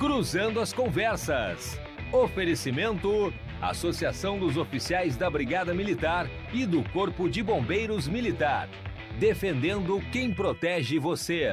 Cruzando as Conversas. Oferecimento: Associação dos Oficiais da Brigada Militar e do Corpo de Bombeiros Militar. Defendendo quem protege você.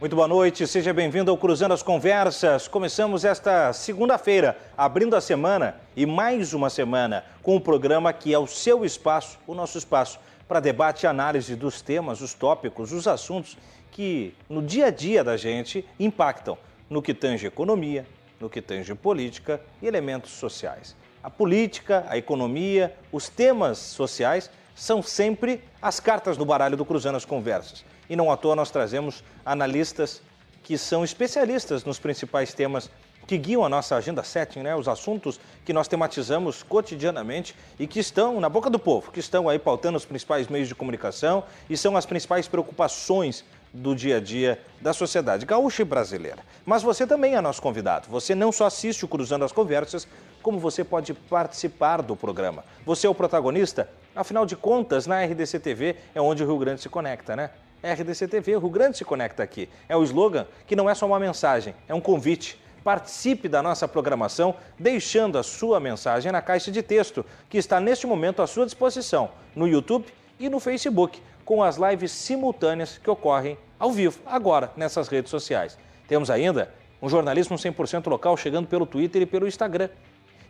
Muito boa noite, seja bem-vindo ao Cruzando as Conversas. Começamos esta segunda-feira, abrindo a semana e mais uma semana com o um programa que é o seu espaço, o nosso espaço, para debate e análise dos temas, os tópicos, os assuntos que no dia a dia da gente impactam no que tange economia, no que tange política e elementos sociais. A política, a economia, os temas sociais são sempre as cartas do baralho do Cruzando as Conversas. E não à toa nós trazemos analistas que são especialistas nos principais temas que guiam a nossa agenda setting, né? os assuntos que nós tematizamos cotidianamente e que estão na boca do povo, que estão aí pautando os principais meios de comunicação e são as principais preocupações do dia a dia da sociedade gaúcha e brasileira. Mas você também é nosso convidado. Você não só assiste o Cruzando as Conversas, como você pode participar do programa. Você é o protagonista? Afinal de contas, na RDC TV é onde o Rio Grande se conecta, né? RDC TV, o Rio Grande se conecta aqui. É o slogan que não é só uma mensagem, é um convite. Participe da nossa programação deixando a sua mensagem na caixa de texto que está neste momento à sua disposição no YouTube e no Facebook, com as lives simultâneas que ocorrem ao vivo, agora, nessas redes sociais. Temos ainda um jornalismo 100% local chegando pelo Twitter e pelo Instagram.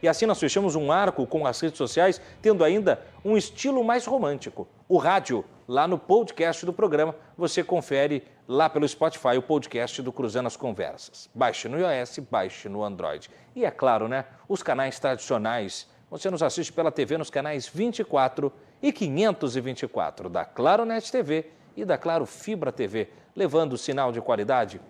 E assim nós fechamos um arco com as redes sociais, tendo ainda um estilo mais romântico. O rádio, lá no podcast do programa, você confere lá pelo Spotify o podcast do Cruzando as Conversas. Baixe no iOS, baixe no Android. E é claro, né, os canais tradicionais. Você nos assiste pela TV nos canais 24 e 524 da Claro Net TV e da Claro Fibra TV, levando sinal de qualidade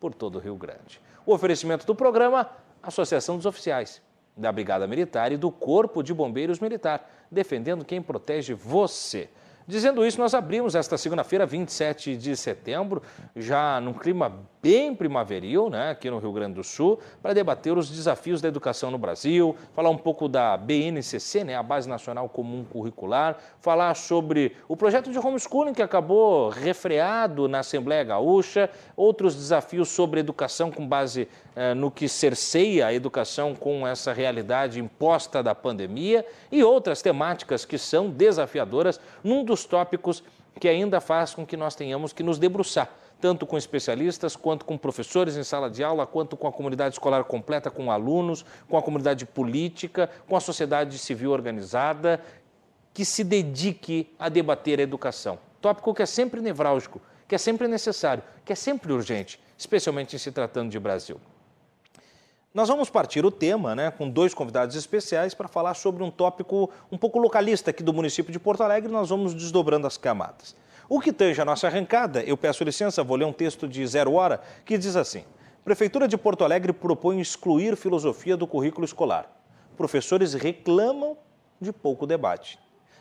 por todo o Rio Grande. O oferecimento do programa, Associação dos Oficiais da Brigada Militar e do Corpo de Bombeiros Militar, defendendo quem protege você. Dizendo isso, nós abrimos esta segunda-feira, 27 de setembro, já num clima bem primaveril, né, aqui no Rio Grande do Sul, para debater os desafios da educação no Brasil, falar um pouco da BNCC, né, a Base Nacional Comum Curricular, falar sobre o projeto de homeschooling que acabou refreado na Assembleia Gaúcha, outros desafios sobre educação com base no que cerceia a educação com essa realidade imposta da pandemia e outras temáticas que são desafiadoras num dos tópicos que ainda faz com que nós tenhamos que nos debruçar, tanto com especialistas, quanto com professores em sala de aula, quanto com a comunidade escolar completa, com alunos, com a comunidade política, com a sociedade civil organizada, que se dedique a debater a educação. Tópico que é sempre nevrálgico, que é sempre necessário, que é sempre urgente, especialmente em se tratando de Brasil. Nós vamos partir o tema, né, com dois convidados especiais para falar sobre um tópico um pouco localista aqui do município de Porto Alegre. Nós vamos desdobrando as camadas. O que tange a nossa arrancada, eu peço licença, vou ler um texto de zero hora que diz assim: Prefeitura de Porto Alegre propõe excluir filosofia do currículo escolar. Professores reclamam de pouco debate.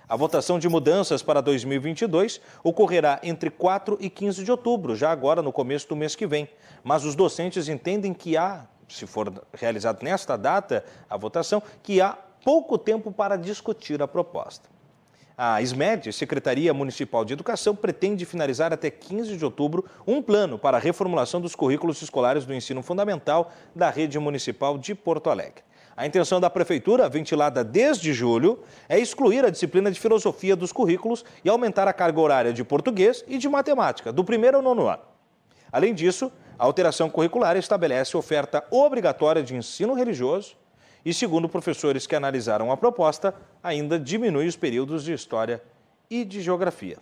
A votação de mudanças para 2022 ocorrerá entre 4 e 15 de outubro, já agora no começo do mês que vem. Mas os docentes entendem que há se for realizado nesta data a votação, que há pouco tempo para discutir a proposta. A SMED, Secretaria Municipal de Educação, pretende finalizar até 15 de outubro um plano para a reformulação dos currículos escolares do ensino fundamental da rede municipal de Porto Alegre. A intenção da Prefeitura, ventilada desde julho, é excluir a disciplina de filosofia dos currículos e aumentar a carga horária de português e de matemática, do primeiro ao nono ano. Além disso, a alteração curricular estabelece oferta obrigatória de ensino religioso e, segundo professores que analisaram a proposta, ainda diminui os períodos de história e de geografia.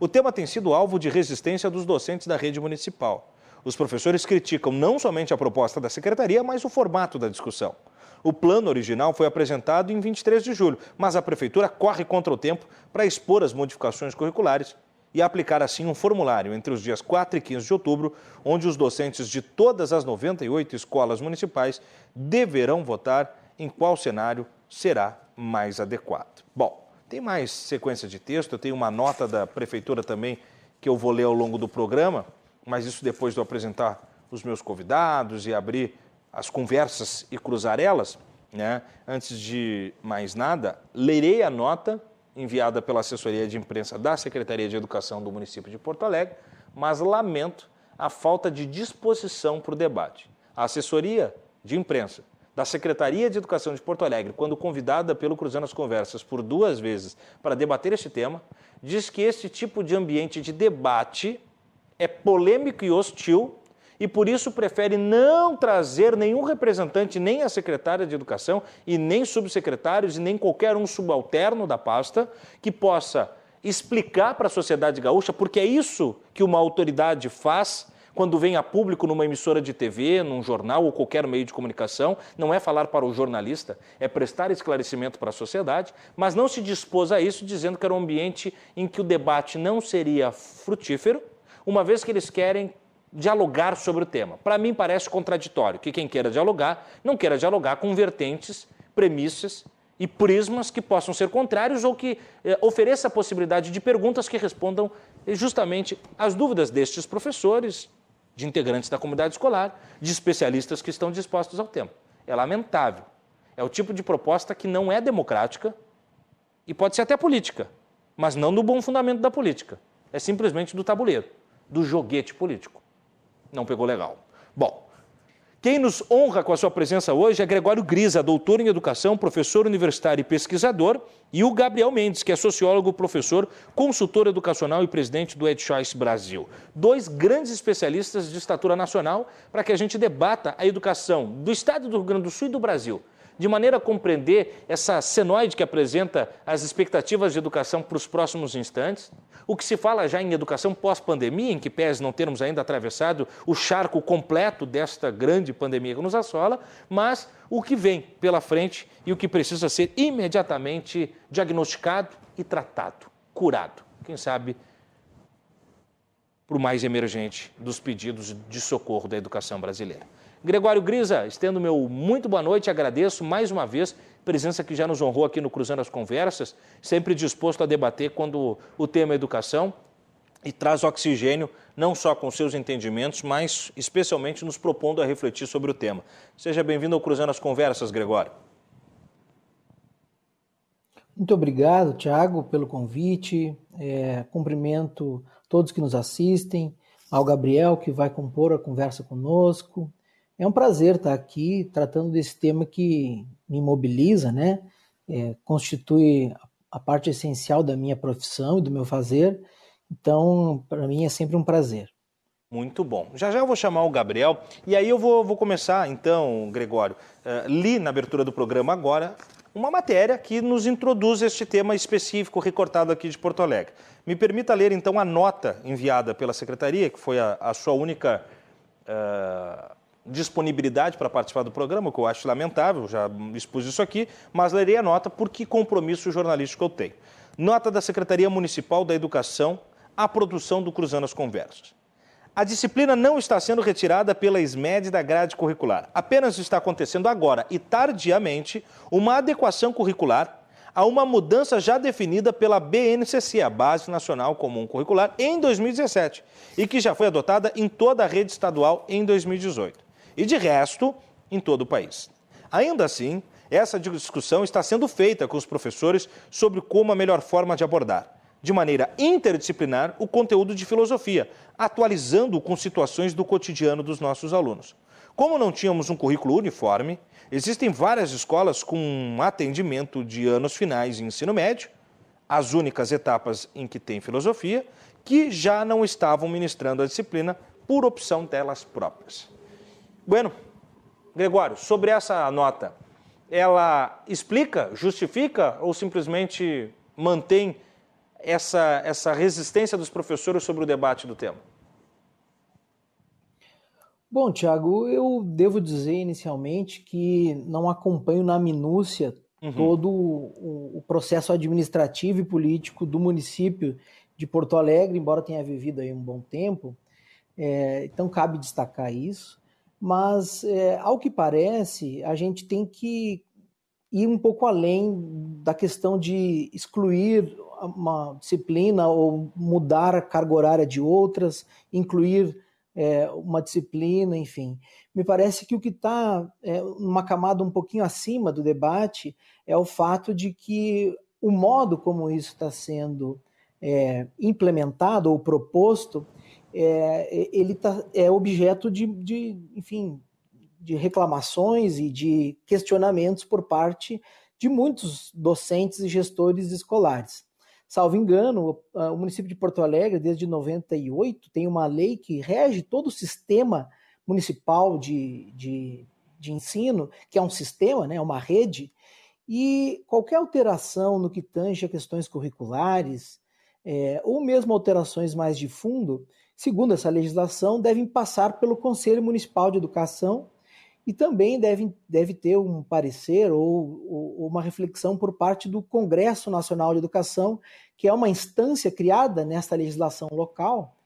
O tema tem sido alvo de resistência dos docentes da rede municipal. Os professores criticam não somente a proposta da secretaria, mas o formato da discussão. O plano original foi apresentado em 23 de julho, mas a prefeitura corre contra o tempo para expor as modificações curriculares e aplicar assim um formulário entre os dias 4 e 15 de outubro, onde os docentes de todas as 98 escolas municipais deverão votar em qual cenário será mais adequado. Bom, tem mais sequência de texto, eu tenho uma nota da prefeitura também que eu vou ler ao longo do programa, mas isso depois de eu apresentar os meus convidados e abrir as conversas e cruzar elas. Né? Antes de mais nada, lerei a nota enviada pela assessoria de imprensa da Secretaria de Educação do município de Porto Alegre, mas lamento a falta de disposição para o debate. A assessoria de imprensa da Secretaria de Educação de Porto Alegre, quando convidada pelo Cruzando as Conversas por duas vezes para debater este tema, diz que esse tipo de ambiente de debate é polêmico e hostil e por isso prefere não trazer nenhum representante, nem a secretária de Educação e nem subsecretários e nem qualquer um subalterno da pasta que possa explicar para a sociedade gaúcha, porque é isso que uma autoridade faz quando vem a público numa emissora de TV, num jornal ou qualquer meio de comunicação, não é falar para o jornalista, é prestar esclarecimento para a sociedade, mas não se dispôs a isso dizendo que era um ambiente em que o debate não seria frutífero, uma vez que eles querem dialogar sobre o tema. Para mim parece contraditório que quem queira dialogar não queira dialogar com vertentes, premissas e prismas que possam ser contrários ou que eh, ofereça a possibilidade de perguntas que respondam eh, justamente às dúvidas destes professores, de integrantes da comunidade escolar, de especialistas que estão dispostos ao tema. É lamentável. É o tipo de proposta que não é democrática e pode ser até política, mas não do bom fundamento da política. É simplesmente do tabuleiro, do joguete político. Não pegou legal. Bom, quem nos honra com a sua presença hoje é Gregório Grisa, doutor em educação, professor universitário e pesquisador, e o Gabriel Mendes, que é sociólogo, professor, consultor educacional e presidente do EdChoice Brasil. Dois grandes especialistas de estatura nacional para que a gente debata a educação do Estado do Rio Grande do Sul e do Brasil de maneira a compreender essa senoide que apresenta as expectativas de educação para os próximos instantes, o que se fala já em educação pós-pandemia, em que pese não termos ainda atravessado o charco completo desta grande pandemia que nos assola, mas o que vem pela frente e o que precisa ser imediatamente diagnosticado e tratado, curado. Quem sabe para o mais emergente dos pedidos de socorro da educação brasileira. Gregório Grisa, estendo meu muito boa noite, agradeço mais uma vez a presença que já nos honrou aqui no Cruzando as Conversas, sempre disposto a debater quando o tema é educação e traz oxigênio não só com seus entendimentos, mas especialmente nos propondo a refletir sobre o tema. Seja bem-vindo ao Cruzando as Conversas, Gregório. Muito obrigado, Tiago, pelo convite. É, cumprimento todos que nos assistem, ao Gabriel, que vai compor a conversa conosco, é um prazer estar aqui tratando desse tema que me mobiliza, né? É, constitui a parte essencial da minha profissão e do meu fazer. Então, para mim é sempre um prazer. Muito bom. Já já eu vou chamar o Gabriel e aí eu vou, vou começar, então, Gregório. Uh, li na abertura do programa agora uma matéria que nos introduz este tema específico recortado aqui de Porto Alegre. Me permita ler, então, a nota enviada pela Secretaria, que foi a, a sua única. Uh, disponibilidade para participar do programa, o que eu acho lamentável, já expus isso aqui, mas lerei a nota porque compromisso jornalístico eu tenho. Nota da Secretaria Municipal da Educação à produção do Cruzando as Conversas. A disciplina não está sendo retirada pela SMED da grade curricular. Apenas está acontecendo agora e tardiamente uma adequação curricular a uma mudança já definida pela BNCC, a Base Nacional Comum Curricular, em 2017 e que já foi adotada em toda a rede estadual em 2018 e de resto em todo o país. Ainda assim, essa discussão está sendo feita com os professores sobre como a melhor forma de abordar, de maneira interdisciplinar, o conteúdo de filosofia, atualizando-o com situações do cotidiano dos nossos alunos. Como não tínhamos um currículo uniforme, existem várias escolas com atendimento de anos finais em ensino médio, as únicas etapas em que tem filosofia, que já não estavam ministrando a disciplina por opção delas próprias. Bueno, Gregório, sobre essa nota, ela explica, justifica ou simplesmente mantém essa, essa resistência dos professores sobre o debate do tema? Bom, Tiago, eu devo dizer inicialmente que não acompanho na minúcia uhum. todo o, o, processo administrativo e político do município de Porto Alegre, embora tenha vivido aí um bom tempo. É, então, cabe destacar isso mas é, ao que parece, a gente tem que ir um pouco além da questão de excluir uma disciplina ou mudar a carga horária de outras, incluir é, uma disciplina, enfim. Me parece que o que está é, numa camada um pouquinho acima do debate é o fato de que o modo como isso está sendo é, implementado ou proposto é, ele tá, é objeto de, de, enfim, de reclamações e de questionamentos por parte de muitos docentes e gestores escolares. Salvo engano, o município de Porto Alegre, desde 98, tem uma lei que rege todo o sistema municipal de, de, de ensino, que é um sistema, né, uma rede, e qualquer alteração no que tange a questões curriculares, é, ou mesmo alterações mais de fundo, segundo essa legislação, devem passar pelo Conselho Municipal de Educação e também deve, deve ter um parecer ou, ou, uma reflexão por parte do Congresso Nacional de Educação, que é uma instância criada nesta legislação local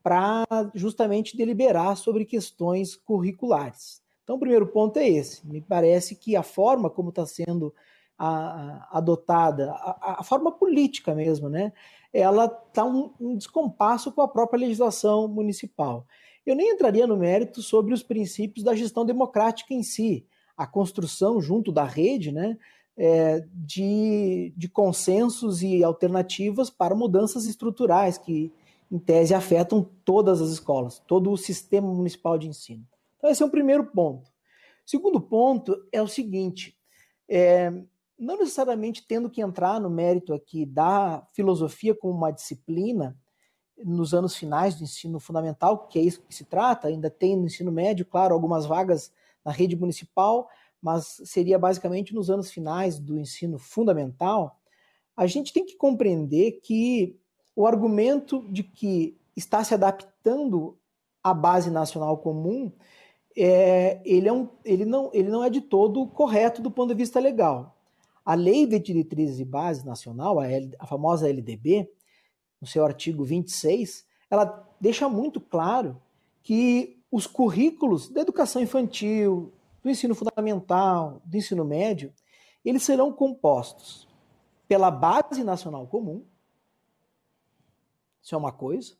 para justamente deliberar sobre questões curriculares. Então, o primeiro ponto é esse. Me parece que a forma como está sendo a, a, adotada, a, a, forma política mesmo, né? Ela está um, um descompasso com a própria legislação municipal. Eu nem entraria no mérito sobre os princípios da gestão democrática em si, a construção junto da rede, né, é, de, de consensos e alternativas para mudanças estruturais que, em tese, afetam todas as escolas, todo o sistema municipal de ensino. Então, esse é o primeiro ponto. Segundo ponto é o seguinte: é, não necessariamente tendo que entrar no mérito aqui da filosofia como uma disciplina, nos anos finais do ensino fundamental, que é isso que se trata, ainda tem no ensino médio, claro, algumas vagas na rede municipal, mas seria basicamente nos anos finais do ensino fundamental, a gente tem que compreender que o argumento de que está se adaptando à base nacional comum, é, ele, é um, ele, não, ele não é de todo correto do ponto de vista legal. A Lei de Diretrizes e Bases Nacional, a, L, a famosa LDB, no seu artigo 26, ela deixa muito claro que os currículos da educação infantil, do ensino fundamental, do ensino médio, eles serão compostos pela base nacional comum, isso é uma coisa,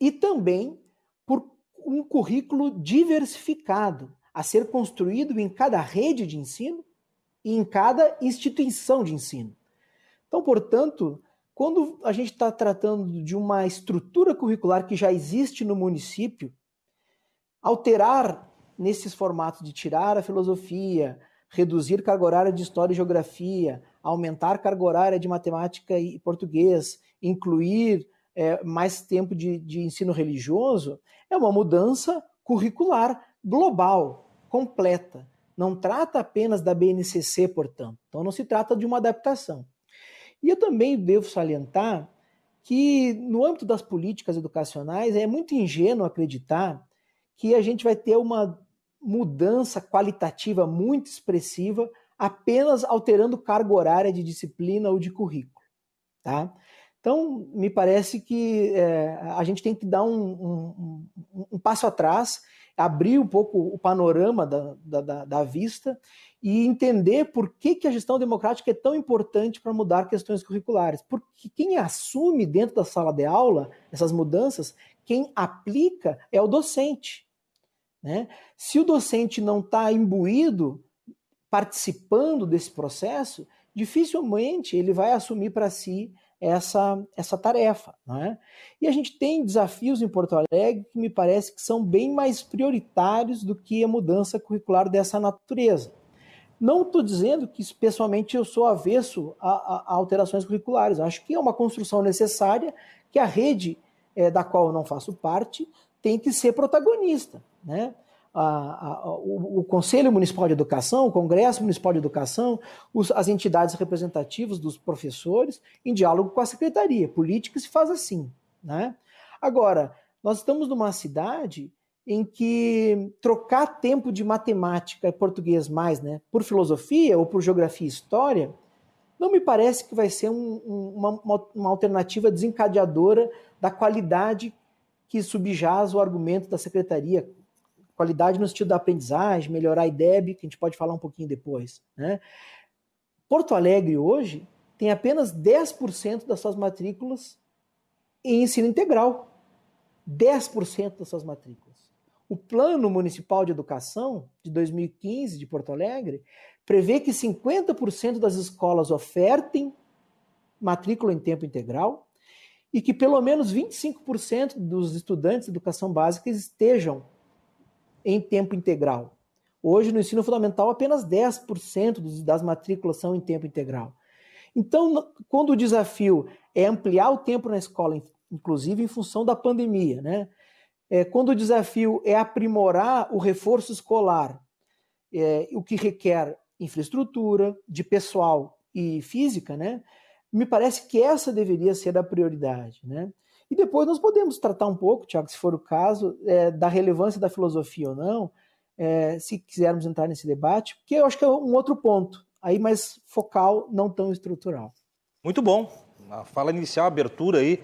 e também por um currículo diversificado a ser construído em cada rede de ensino e em cada instituição de ensino. Então, portanto, quando a gente está tratando de uma estrutura curricular que já existe no município, alterar nesses formatos de tirar a filosofia, reduzir carga horária de história e geografia, aumentar carga horária de matemática e português, incluir é, mais tempo de, de ensino religioso, é uma mudança curricular global, completa. Não trata apenas da BNCC, portanto. Então, não se trata de uma adaptação. E eu também devo salientar que, no âmbito das políticas educacionais, é muito ingênuo acreditar que a gente vai ter uma mudança qualitativa muito expressiva apenas alterando carga horária de disciplina ou de currículo. Tá? Então, me parece que é, a gente tem que dar um, um, um, um passo atrás abrir um pouco o panorama da, da, da vista e entender por que, que a gestão democrática é tão importante para mudar questões curriculares. Porque quem assume dentro da sala de aula essas mudanças, quem aplica é o docente. Né? Se o docente não está imbuído, participando desse processo, dificilmente ele vai assumir para si essa, essa tarefa. Né? E a gente tem desafios em Porto Alegre que me parece que são bem mais prioritários do que a mudança curricular dessa natureza. Não estou dizendo que, pessoalmente, eu sou avesso a, a, a, alterações curriculares. Acho que é uma construção necessária que a rede é, da qual eu não faço parte tem que ser protagonista. Né? A, a, o, o, Conselho Municipal de Educação, o Congresso Municipal de Educação, os, as entidades representativas dos professores, em diálogo com a secretaria. Política se faz assim. Né? Agora, nós estamos numa cidade em que trocar tempo de matemática e português mais né, por filosofia ou por geografia e história não me parece que vai ser um, um, uma, uma alternativa desencadeadora da qualidade que subjaz o argumento da secretaria qualidade no sentido da aprendizagem, melhorar a IDEB, que a gente pode falar um pouquinho depois. Né? Porto Alegre hoje tem apenas 10% das suas matrículas em ensino integral. 10% das suas matrículas. O Plano Municipal de Educação de 2015 de Porto Alegre prevê que 50% das escolas ofertem matrícula em tempo integral e que pelo menos 25% dos estudantes de educação básica estejam em tempo integral. Hoje, no ensino fundamental, apenas 10% das matrículas são em tempo integral. Então, quando o desafio é ampliar o tempo na escola, inclusive em função da pandemia, né? É, quando o desafio é aprimorar o reforço escolar, é, o que requer infraestrutura, de pessoal e física, né? Me parece que essa deveria ser a prioridade, né? E depois nós podemos tratar um pouco, Tiago, se for o caso, é, da relevância da filosofia ou não, é, se quisermos entrar nesse debate, porque eu acho que é um outro ponto, aí mais focal, não tão estrutural. Muito bom. A fala inicial, a abertura aí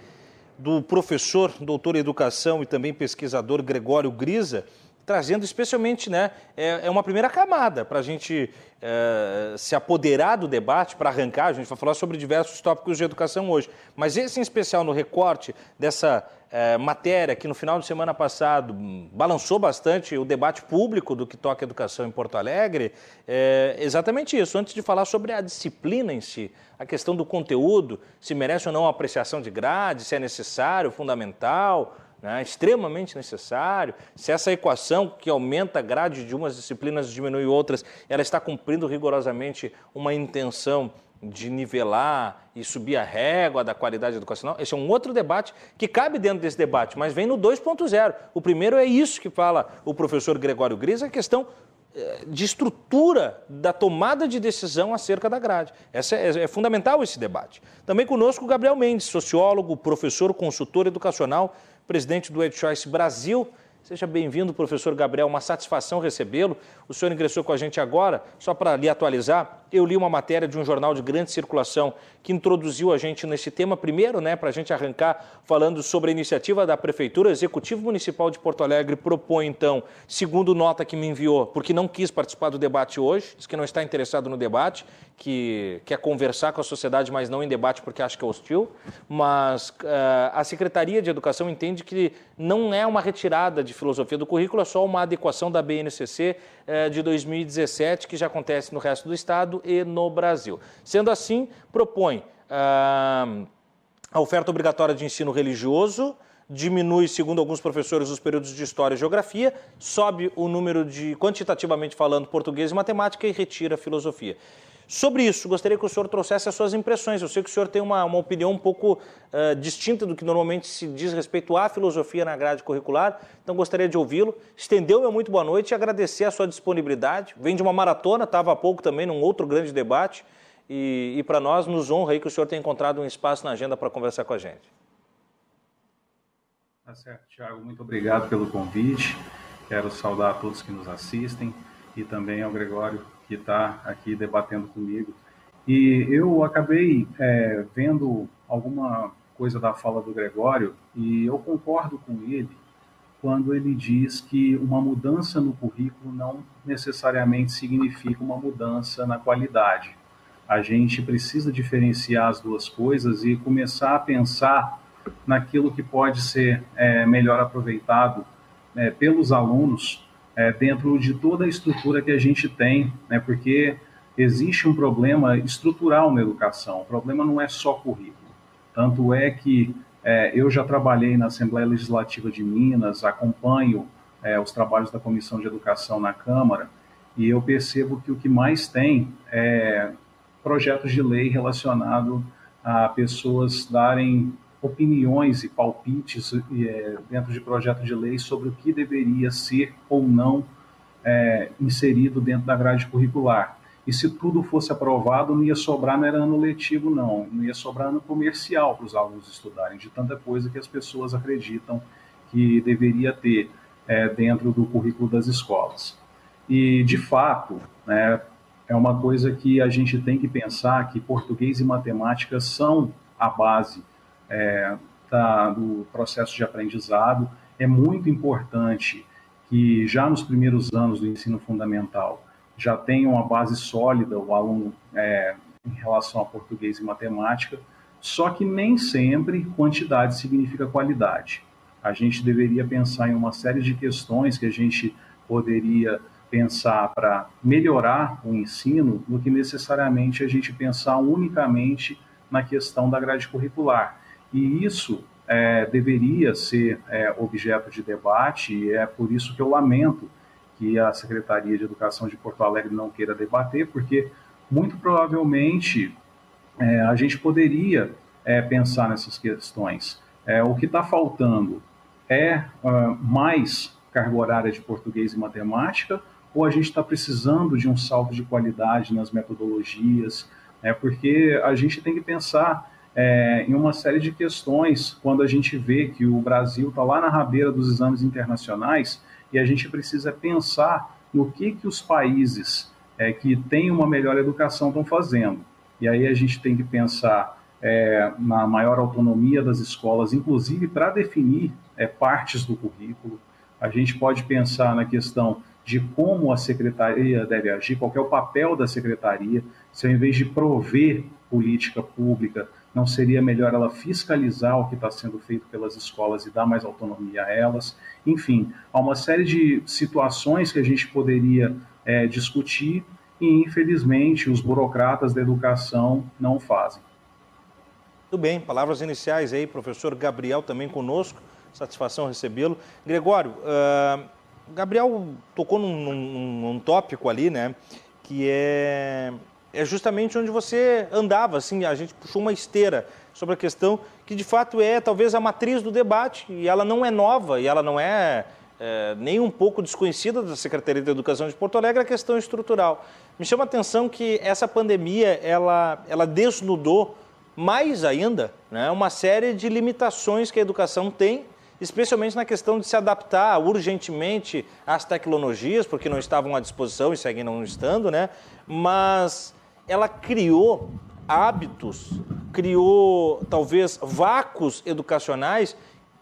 do professor, doutor em educação e também pesquisador Gregório Grisa, trazendo especialmente, né, é, é uma primeira camada para a gente é, se apoderar do debate, para arrancar, a gente vai falar sobre diversos tópicos de educação hoje, mas esse em especial no recorte dessa é, matéria que no final de semana passado balançou bastante o debate público do que toca educação em Porto Alegre, é exatamente isso. Antes de falar sobre a disciplina em si, a questão do conteúdo, se merece ou não apreciação de grade, se é necessário, fundamental, né, extremamente necessário, se essa equação que aumenta a grade de umas disciplinas diminui outras, ela está cumprindo rigorosamente uma intenção de nivelar e subir a régua da qualidade educacional, esse é um outro debate que cabe dentro desse debate, mas vem no 2.0. O primeiro é isso que fala o professor Gregório Gris, a questão eh, de estrutura da tomada de decisão acerca da grade. Essa é, é, fundamental esse debate. Também conosco Gabriel Mendes, sociólogo, professor, consultor educacional, presidente do EdChoice Brasil. Seja bem-vindo, professor Gabriel, uma satisfação recebê-lo. O senhor ingressou com a gente agora, só para lhe atualizar, eu li uma matéria de um jornal de grande circulação que introduziu a gente nesse tema primeiro, né, para a gente arrancar falando sobre a iniciativa da Prefeitura. O Executivo Municipal de Porto Alegre propõe, então, segundo nota que me enviou, porque não quis participar do debate hoje, diz que não está interessado no debate, que quer conversar com a sociedade, mas não em debate porque acha que é hostil. Mas uh, a Secretaria de Educação entende que não é uma retirada de filosofia do currículo, é só uma adequação da BNCC de 2017, que já acontece no resto do Estado e no Brasil. Sendo assim, propõe ah, a oferta obrigatória de ensino religioso, diminui, segundo alguns professores, os períodos de história e geografia, sobe o número de, quantitativamente falando, português e matemática e retira a filosofia. Sobre isso, gostaria que o senhor trouxesse as suas impressões. Eu sei que o senhor tem uma, uma opinião um pouco uh, distinta do que normalmente se diz respeito à filosofia na grade curricular, então gostaria de ouvi-lo. Estendeu meu muito boa noite e agradecer a sua disponibilidade. Vem de uma maratona, estava há pouco também num outro grande debate, e, e para nós nos honra aí que o senhor tenha encontrado um espaço na agenda para conversar com a gente. Tá certo, Tiago, muito obrigado pelo convite. Quero saudar a todos que nos assistem e também ao Gregório que está aqui debatendo comigo. E eu acabei é, vendo alguma coisa da fala do Gregório e eu concordo com ele quando ele diz que uma mudança no currículo não necessariamente significa uma mudança na qualidade. A gente precisa diferenciar as duas coisas e começar a pensar naquilo que pode ser é, melhor aproveitado é, pelos alunos é, dentro de toda a estrutura que a gente tem, né, porque existe um problema estrutural na educação. O problema não é só currículo. Tanto é que é, eu já trabalhei na Assembleia Legislativa de Minas, acompanho é, os trabalhos da Comissão de Educação na Câmara, e eu percebo que o que mais tem é projetos de lei relacionado a pessoas darem opiniões e palpites é, dentro de projeto de lei sobre o que deveria ser ou não é, inserido dentro da grade curricular. E se tudo fosse aprovado, não ia sobrar no ano letivo, não. Não ia sobrar no comercial para os alunos estudarem, de tanta coisa que as pessoas acreditam que deveria ter é, dentro do currículo das escolas. E, de fato, né, é uma coisa que a gente tem que pensar que português e matemática são a base é, do processo de aprendizado. É muito importante que já nos primeiros anos do ensino fundamental já tenha uma base sólida o aluno é, em relação a português e matemática, só que nem sempre quantidade significa qualidade. A gente deveria pensar em uma série de questões que a gente poderia pensar para melhorar o ensino do que necessariamente a gente pensar unicamente na questão da grade curricular. E isso é, deveria ser é, objeto de debate, e é por isso que eu lamento que a Secretaria de Educação de Porto Alegre não queira debater, porque muito provavelmente é, a gente poderia é, pensar nessas questões. É, o que está faltando é uh, mais carga horária de português e matemática, ou a gente está precisando de um salto de qualidade nas metodologias, é porque a gente tem que pensar é, em uma série de questões quando a gente vê que o Brasil está lá na rabeira dos exames internacionais e a gente precisa pensar no que, que os países é, que têm uma melhor educação estão fazendo. E aí a gente tem que pensar é, na maior autonomia das escolas, inclusive para definir é, partes do currículo. A gente pode pensar na questão de como a secretaria deve agir, qual é o papel da secretaria, se ao invés de prover política pública, não seria melhor ela fiscalizar o que está sendo feito pelas escolas e dar mais autonomia a elas? Enfim, há uma série de situações que a gente poderia é, discutir e, infelizmente, os burocratas da educação não fazem. Muito bem, palavras iniciais aí, professor Gabriel também conosco, satisfação recebê-lo. Gregório, uh, Gabriel tocou num, num, num tópico ali, né, que é é justamente onde você andava, assim, a gente puxou uma esteira sobre a questão que de fato é talvez a matriz do debate e ela não é nova e ela não é, é nem um pouco desconhecida da Secretaria de Educação de Porto Alegre a questão estrutural. Me chama a atenção que essa pandemia ela, ela desnudou mais ainda né, uma série de limitações que a educação tem especialmente na questão de se adaptar urgentemente às tecnologias, porque não estavam à disposição e seguem não estando, né? Mas ela criou hábitos, criou talvez vácuos educacionais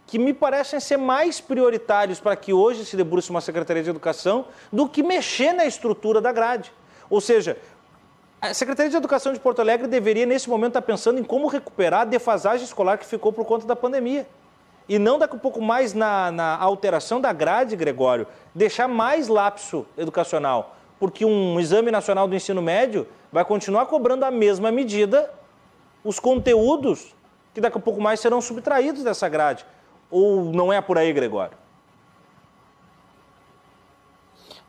que me parecem ser mais prioritários para que hoje se debruce uma Secretaria de Educação do que mexer na estrutura da grade. Ou seja, a Secretaria de Educação de Porto Alegre deveria, nesse momento, estar pensando em como recuperar a defasagem escolar que ficou por conta da pandemia. E não daqui um pouco mais na, na alteração da grade, Gregório, deixar mais lapso educacional. Porque um exame nacional do ensino médio vai continuar cobrando a mesma medida os conteúdos que daqui a pouco mais serão subtraídos dessa grade. Ou não é por aí, Gregório?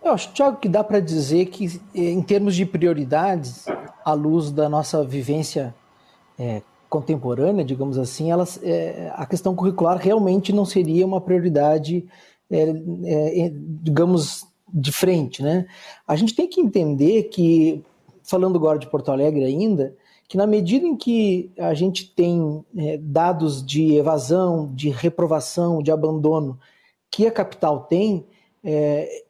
Eu acho, Tiago, que dá para dizer que, eh, em termos de prioridades, à luz da nossa vivência é, contemporânea, digamos assim, elas, é, a questão curricular realmente não seria uma prioridade, é, digamos, de frente. Né? A gente tem que entender que falando agora de Porto Alegre ainda, que na medida em que a gente tem é, dados de evasão, de reprovação, de abandono que a capital tem, é,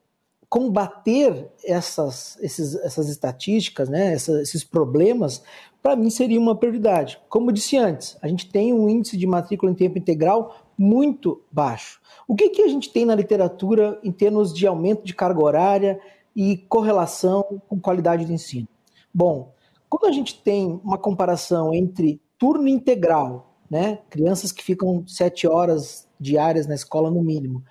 combater essas, esses, essas estatísticas, né, essa, esses problemas, para mim seria uma prioridade. Como eu disse antes, a gente tem um índice de matrícula em tempo integral muito baixo. O que, que a gente tem na literatura em termos de aumento de carga horária e correlação com qualidade de ensino? Bom, quando a gente tem uma comparação entre turno integral, né, crianças que ficam sete horas diárias na escola no mínimo,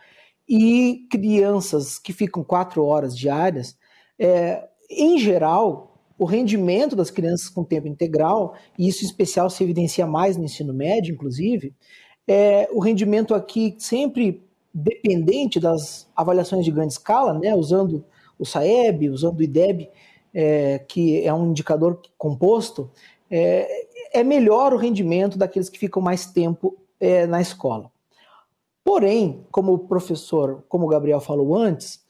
e crianças que ficam quatro horas diárias, é, em geral, o rendimento das crianças com tempo integral, e isso em especial se evidencia mais no ensino médio, inclusive, é o rendimento aqui sempre dependente das avaliações de grande escala, né, usando o SAEB, usando o IDEB, é, que é um indicador composto, é, é, melhor o rendimento daqueles que ficam mais tempo é, na escola. Porém, como o professor, como o Gabriel falou antes,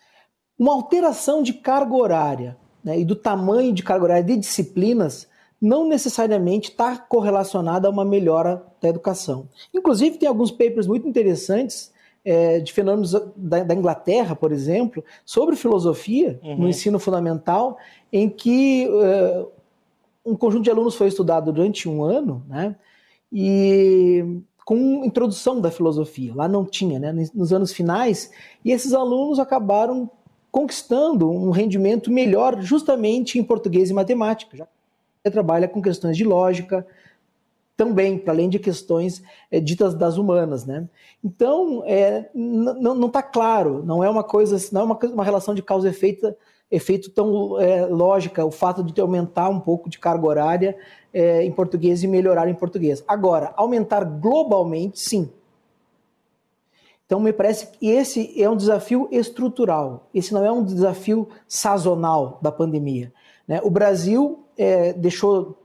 uma alteração de carga horária né, e do tamanho de carga horária de disciplinas não necessariamente está correlacionada a uma melhora da educação. Inclusive, tem alguns papers muito interessantes é, de fenômenos da, da, Inglaterra, por exemplo, sobre filosofia uhum. no ensino fundamental, em que uh, um conjunto de alunos foi estudado durante um ano, né? E com introdução da filosofia. Lá não tinha, né? Nos anos finais, e esses alunos acabaram conquistando um rendimento melhor justamente em português e matemática, trabalha com questões de lógica, também, para além de questões é, ditas das humanas, né? Então, é, não está claro, não é uma coisa, não é uma, uma relação de causa e efeito, efeito tão é, lógica o fato de aumentar um pouco de carga horária é, em português e melhorar em português. Agora, aumentar globalmente, sim. Então, me parece que esse é um desafio estrutural, esse não é um desafio sazonal da pandemia. Né? O Brasil é, deixou.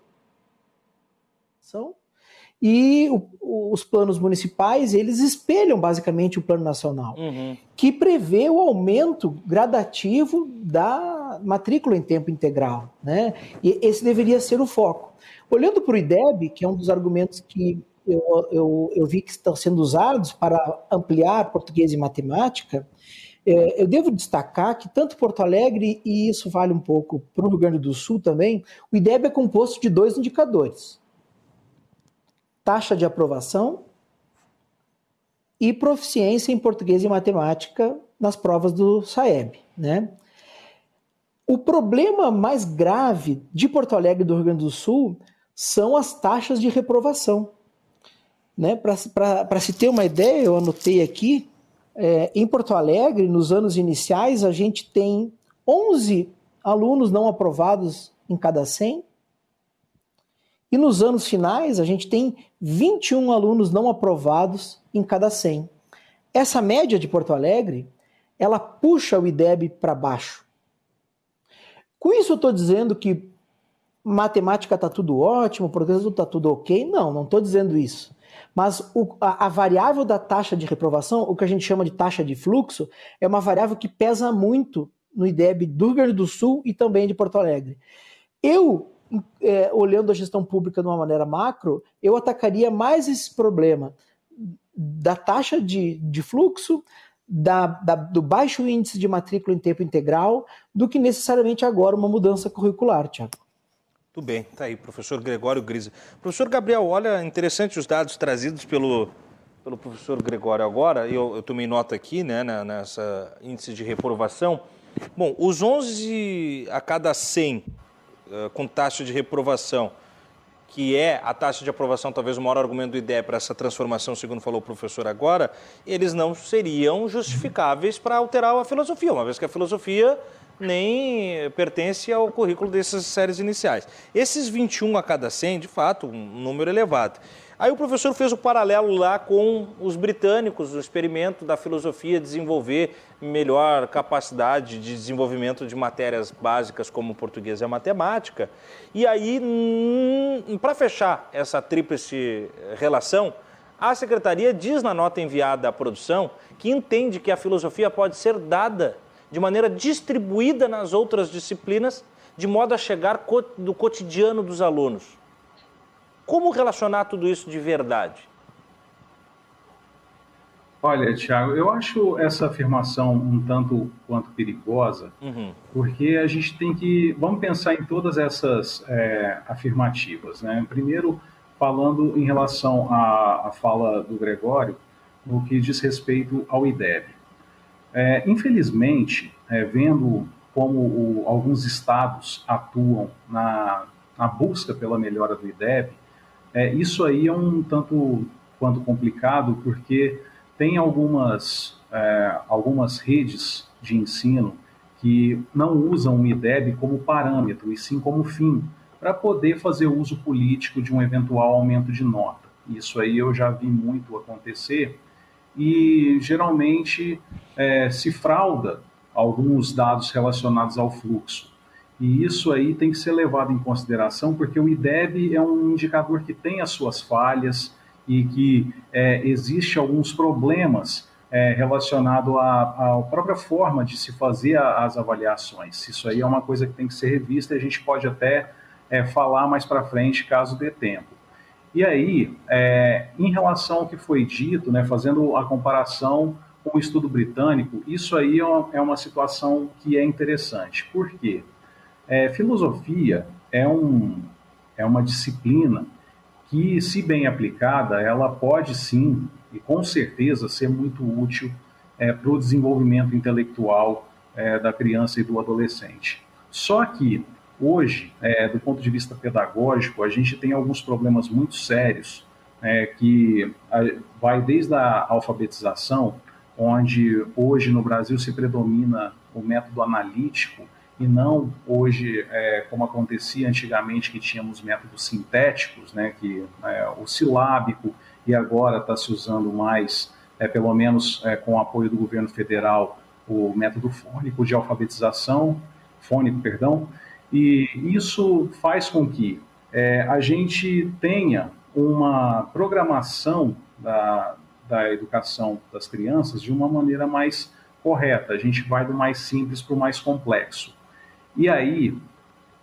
E o, os planos municipais, eles espelham basicamente o plano nacional, uhum. que prevê o aumento gradativo da matrícula em tempo integral. Né? E esse deveria ser o foco. Olhando para o IDEB, que é um dos argumentos que eu, eu, eu vi que estão sendo usados para ampliar português e matemática, eu devo destacar que tanto Porto Alegre, e isso vale um pouco para o Rio Grande do Sul também, o IDEB é composto de dois indicadores: taxa de aprovação e proficiência em português e matemática nas provas do SAEB. Né? O problema mais grave de Porto Alegre e do Rio Grande do Sul são as taxas de reprovação. Né? Para se ter uma ideia, eu anotei aqui, é, em Porto Alegre, nos anos iniciais, a gente tem 11 alunos não aprovados em cada 100, e nos anos finais, a gente tem 21 alunos não aprovados em cada 100. Essa média de Porto Alegre, ela puxa o IDEB para baixo. Com isso, eu estou dizendo que matemática está tudo ótimo, português está tudo ok. Não, não estou dizendo isso. Mas o, a, a, variável da taxa de reprovação, o que a gente chama de taxa de fluxo, é uma variável que pesa muito no IDEB do Rio Grande do Sul e também de Porto Alegre. Eu, é, olhando a gestão pública de uma maneira macro, eu atacaria mais esse problema da taxa de, de fluxo, da, da, do baixo índice de matrícula em tempo integral, do que necessariamente agora uma mudança curricular, Tiago. Tudo bem, tá aí, professor Gregório Grisa. Professor Gabriel, olha, interessante os dados trazidos pelo, pelo professor Gregório agora, eu, eu tomei nota aqui, né, nessa índice de reprovação. Bom, os 11 a cada 100 uh, eh, com taxa de reprovação, que é a taxa de aprovação, talvez o maior argumento do IDE para essa transformação, segundo falou o professor agora, eles não seriam justificáveis para alterar a filosofia, uma vez que a filosofia nem pertence ao currículo dessas séries iniciais. Esses 21 a cada 100, de fato, um número elevado. Aí o professor fez o paralelo lá com os britânicos, o experimento da filosofia desenvolver melhor capacidade de desenvolvimento de matérias básicas como português e a matemática. E aí, hum, para fechar essa tríplice relação, a secretaria diz na nota enviada à produção que entende que a filosofia pode ser dada de maneira distribuída nas outras disciplinas, de modo a chegar do cotidiano dos alunos. Como relacionar tudo isso de verdade? Olha, Tiago, eu acho essa afirmação um tanto quanto perigosa, uhum. porque a gente tem que. Vamos pensar em todas essas é, afirmativas. Né? Primeiro, falando em relação à, à fala do Gregório, no que diz respeito ao IDEB. É, infelizmente, é, vendo como o, alguns estados atuam na, na, busca pela melhora do IDEB, é, isso aí é um tanto quanto complicado, porque tem algumas, é, algumas redes de ensino que não usam o IDEB como parâmetro, e sim como fim, para poder fazer uso político de um eventual aumento de nota. Isso aí eu já vi muito acontecer, e geralmente é, se frauda alguns dados relacionados ao fluxo. E isso aí tem que ser levado em consideração, porque o IDEB é um indicador que tem as suas falhas e que é, existe alguns problemas é, relacionado à, à, própria forma de se fazer a, as avaliações. Isso aí é uma coisa que tem que ser revista e a gente pode até é, falar mais para frente, caso dê tempo. E aí, é, em relação ao que foi dito, né, fazendo a comparação com o estudo britânico, isso aí é uma, é uma situação que é interessante. Por quê? É, filosofia é, um, é uma disciplina que, se bem aplicada, ela pode sim e com certeza ser muito útil é, para o desenvolvimento intelectual é, da criança e do adolescente. Só que Hoje, é, do ponto de vista pedagógico, a gente tem alguns problemas muito sérios, é, que a, vai desde a alfabetização, onde hoje no Brasil se predomina o método analítico e não hoje é, como acontecia antigamente que tínhamos métodos sintéticos, né, que é, o silábico e agora está se usando mais é, pelo menos é, com o apoio do governo federal, o método fônico de alfabetização, fônico, perdão, e isso faz com que é, a gente tenha uma programação da, da educação das crianças de uma maneira mais correta. A gente vai do mais simples para o mais complexo. E aí,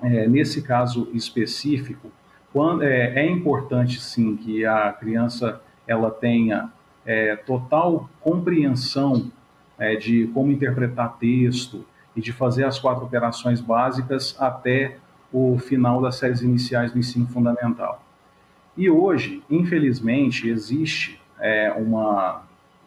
é, nesse caso específico, quando, é, é, importante sim que a criança ela tenha é, total compreensão é, de como interpretar texto e de fazer as quatro operações básicas até o final das séries iniciais do ensino fundamental. E hoje, infelizmente, existe é, uma,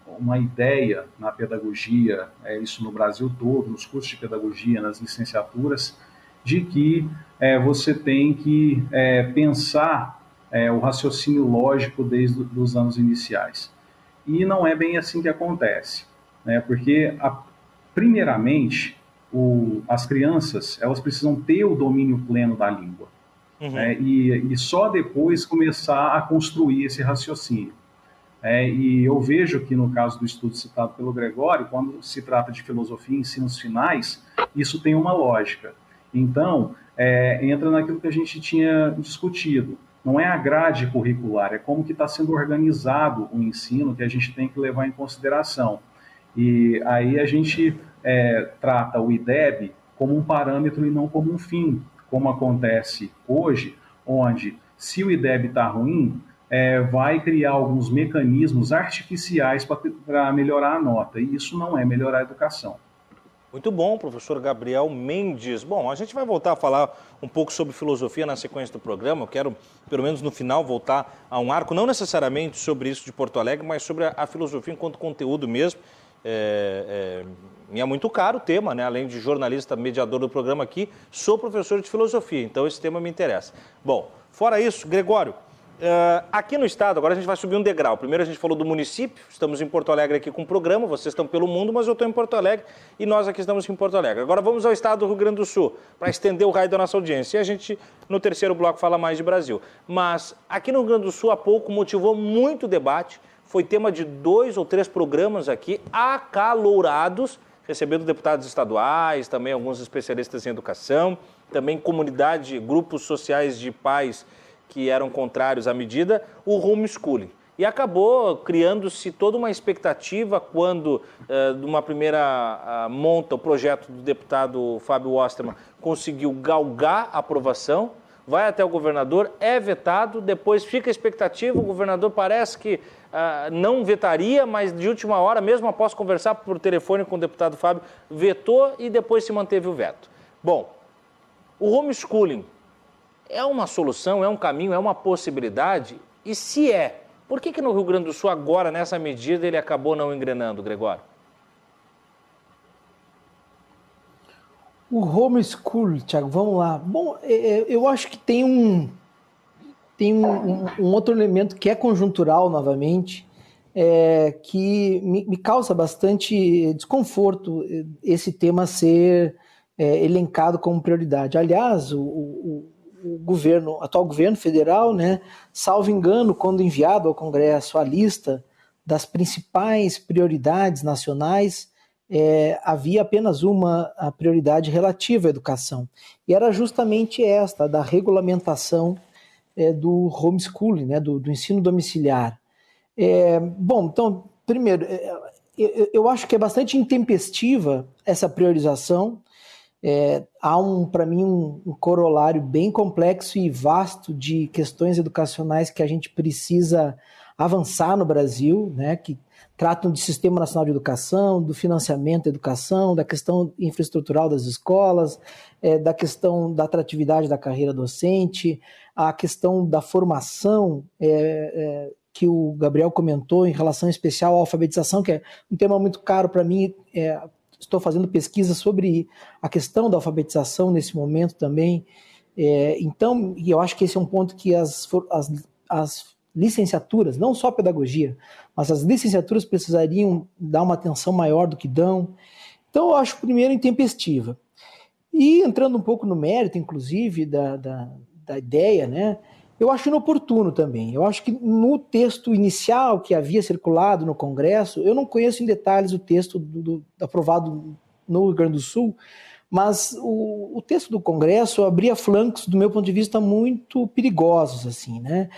uma ideia na pedagogia, é, isso no Brasil todo, nos cursos de pedagogia, nas licenciaturas, de que é, você tem que é, pensar é, o raciocínio lógico desde os anos iniciais. E não é bem assim que acontece, né? porque, a, primeiramente, o, as crianças elas precisam ter o domínio pleno da língua. Uhum. Né? E, e só depois começar a construir esse raciocínio. É, e eu vejo que no caso do estudo citado pelo Gregório, quando se trata de filosofia e ensinos finais, isso tem uma lógica. Então, é, entra naquilo que a gente tinha discutido. Não é a grade curricular, é como que está sendo organizado o ensino que a gente tem que levar em consideração. E aí a gente é, trata o IDEB como um parâmetro e não como um fim, como acontece hoje, onde se o IDEB está ruim, é, vai criar alguns mecanismos artificiais para melhorar a nota, e isso não é melhorar a educação. Muito bom, professor Gabriel Mendes. Bom, a gente vai voltar a falar um pouco sobre filosofia na sequência do programa. Eu quero, pelo menos no final, voltar a um arco, não necessariamente sobre isso de Porto Alegre, mas sobre a, filosofia enquanto conteúdo mesmo. É, é, é muito caro o tema, né? além de jornalista mediador do programa aqui, sou professor de filosofia, então esse tema me interessa. Bom, fora isso, Gregório, Uh, aqui no estado, agora a gente vai subir um degrau. Primeiro a gente falou do município, estamos em Porto Alegre aqui com o programa, vocês estão pelo mundo, mas eu estou em Porto Alegre e nós aqui estamos em Porto Alegre. Agora vamos ao estado do Rio Grande do Sul, para estender o raio da nossa audiência. E a gente, no terceiro bloco, fala mais de Brasil. Mas aqui no Rio Grande do Sul, há pouco, motivou muito debate, foi tema de dois ou três programas aqui, acalorados, recebendo deputados estaduais, também alguns especialistas em educação, também comunidade, grupos sociais de pais que eram contrários à medida, o homeschooling. E acabou criando-se toda uma expectativa quando, uh, numa primeira uh, monta, o projeto do deputado Fábio Osterman conseguiu galgar a aprovação, vai até o governador, é vetado, depois fica a expectativa, o governador parece que uh, não vetaria, mas de última hora, mesmo após conversar por telefone com o deputado Fábio, vetou e depois se manteve o veto. Bom, o homeschooling é uma solução, é um caminho, é uma possibilidade? E se é, por que, que no Rio Grande do Sul, agora, nessa medida, ele acabou não engrenando, Gregório? O homeschool, Tiago, vamos lá. Bom, é, é, eu acho que tem um, tem um, um, outro elemento que é conjuntural, novamente, é, que me, me, causa bastante desconforto esse tema ser é, elencado como prioridade. Aliás, o, o, o governo, atual governo federal, né, salvo engano, quando enviado ao Congresso a lista das principais prioridades nacionais, é, havia apenas uma prioridade relativa à educação. E era justamente esta, da regulamentação é, do homeschooling, né, do, do ensino domiciliar. É, bom, então, primeiro, é, eu, eu acho que é bastante intempestiva essa priorização, é, há um para mim um, um, corolário bem complexo e vasto de questões educacionais que a gente precisa avançar no Brasil, né, que tratam de sistema nacional de educação, do financiamento da educação, da questão infraestrutural das escolas, é, da questão da atratividade da carreira docente, a questão da formação é, é que o Gabriel comentou em relação especial à alfabetização, que é um tema muito caro para mim, é, estou fazendo pesquisa sobre a questão da alfabetização nesse momento também. É, então, eu acho que esse é um ponto que as, as, as licenciaturas, não só pedagogia, mas as licenciaturas precisariam dar uma atenção maior do que dão. Então, eu acho primeiro intempestiva. E entrando um pouco no mérito, inclusive, da, da, da ideia, né? Eu acho inoportuno também. Eu acho que no texto inicial que havia circulado no Congresso, eu não conheço em detalhes o texto do, do, aprovado no Rio Grande do Sul, mas o, o, texto do Congresso abria flancos, do meu ponto de vista, muito perigosos, assim, né?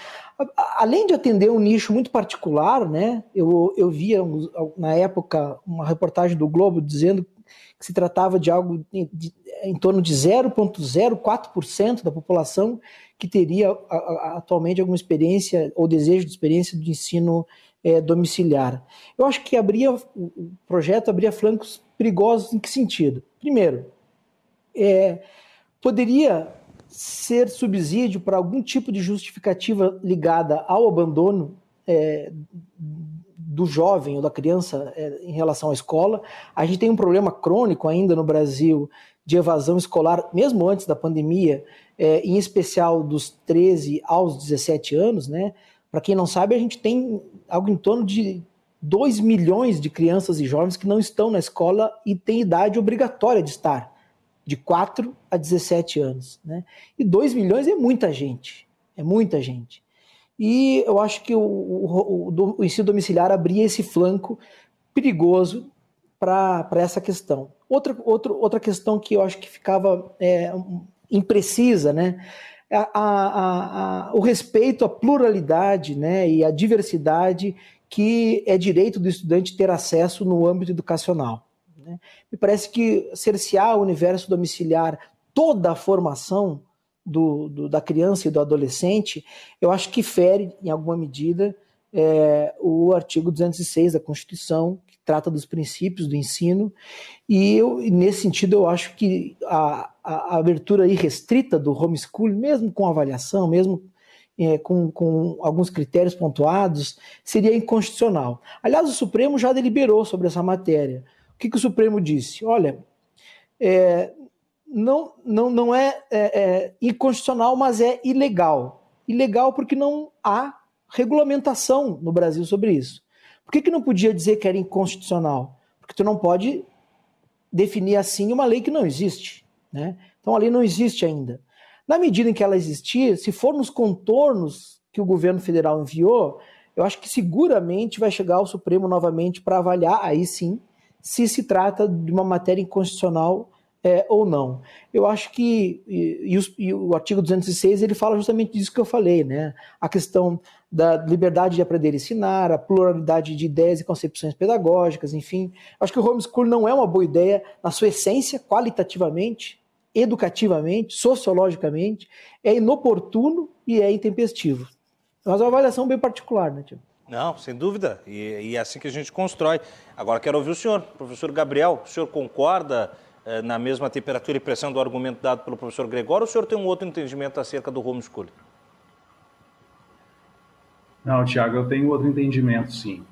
Além de atender um nicho muito particular, né? Eu, eu via na época uma reportagem do Globo dizendo que se tratava de algo de, de, em torno de 0,04% da população que teria atualmente alguma experiência ou desejo de experiência de ensino é, domiciliar. Eu acho que abria, o projeto abria flancos perigosos em que sentido? Primeiro, é, poderia ser subsídio para algum tipo de justificativa ligada ao abandono é, do jovem ou da criança é, em relação à escola. A gente tem um problema crônico ainda no Brasil de evasão escolar, mesmo antes da pandemia, é, em especial dos 13 aos 17 anos, né? Para quem não sabe, a gente tem algo em torno de 2 milhões de crianças e jovens que não estão na escola e têm idade obrigatória de estar, de 4 a 17 anos. Né? E 2 milhões é muita gente, é muita gente. E eu acho que o, o, o, o ensino domiciliar abria esse flanco perigoso para essa questão. Outra, outra, questão que eu acho que ficava é, imprecisa, né? A, a, a, o respeito à pluralidade né, e à diversidade que é direito do estudante ter acesso no âmbito educacional. Né? Me parece que cercear o universo domiciliar toda a formação do, do, da criança e do adolescente, eu acho que fere, em alguma medida, é, o artigo 206 da Constituição, trata dos princípios do ensino, e, eu, nesse sentido eu acho que a, a, a abertura irrestrita do homeschooling, mesmo com avaliação, mesmo é, com, com, alguns critérios pontuados, seria inconstitucional. Aliás, o Supremo já deliberou sobre essa matéria. O que, que o Supremo disse? Olha, é, não, não, não é, é, é, inconstitucional, mas é ilegal. Ilegal porque não há regulamentação no Brasil sobre isso. Por que, que não podia dizer que era inconstitucional? Porque tu não pode definir assim uma lei que não existe. Né? Então a lei não existe ainda. Na medida em que ela existir, se for nos contornos que o governo federal enviou, eu acho que seguramente vai chegar ao Supremo novamente para avaliar, aí sim, se se trata de uma matéria inconstitucional é, ou não. Eu acho que, e, e, o, e, o, artigo 206, ele fala justamente disso que eu falei, né? A questão da liberdade de aprender e ensinar, a pluralidade de ideias e concepções pedagógicas, enfim. Acho que o homeschool não é uma boa ideia na sua essência, qualitativamente, educativamente, sociologicamente, é inoportuno e é intempestivo. Mas é uma avaliação bem particular, né, Tio? Não, sem dúvida. E, e, é assim que a gente constrói. Agora quero ouvir o senhor, professor Gabriel. O senhor concorda na mesma temperatura e pressão do argumento dado pelo professor Gregório o senhor tem um outro entendimento acerca do homeschooling? Não, Tiago, eu tenho outro entendimento, sim.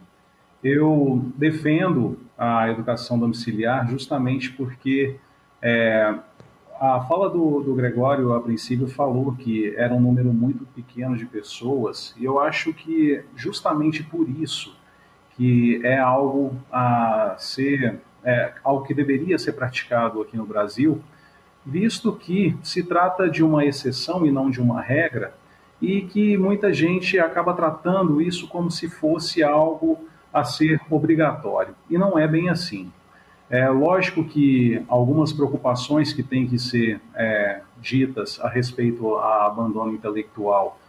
Eu defendo a educação domiciliar justamente porque é, a fala do, do, Gregório, a princípio, falou que era um número muito pequeno de pessoas, e eu acho que justamente por isso que é algo a ser, é, algo que deveria ser praticado aqui no Brasil, visto que se trata de uma exceção e não de uma regra, e que muita gente acaba tratando isso como se fosse algo a ser obrigatório, e não é bem assim. É lógico que algumas preocupações que têm que ser é, ditas a respeito ao abandono intelectual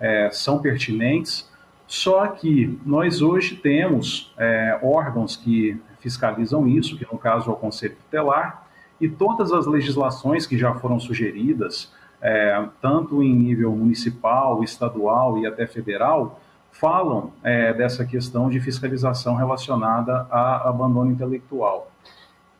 é, são pertinentes, só que nós hoje temos é, órgãos que fiscalizam isso, que no caso é o Conselho Tutelar, e todas as legislações que já foram sugeridas, é, tanto em nível municipal, estadual e até federal, falam é, dessa questão de fiscalização relacionada a abandono intelectual.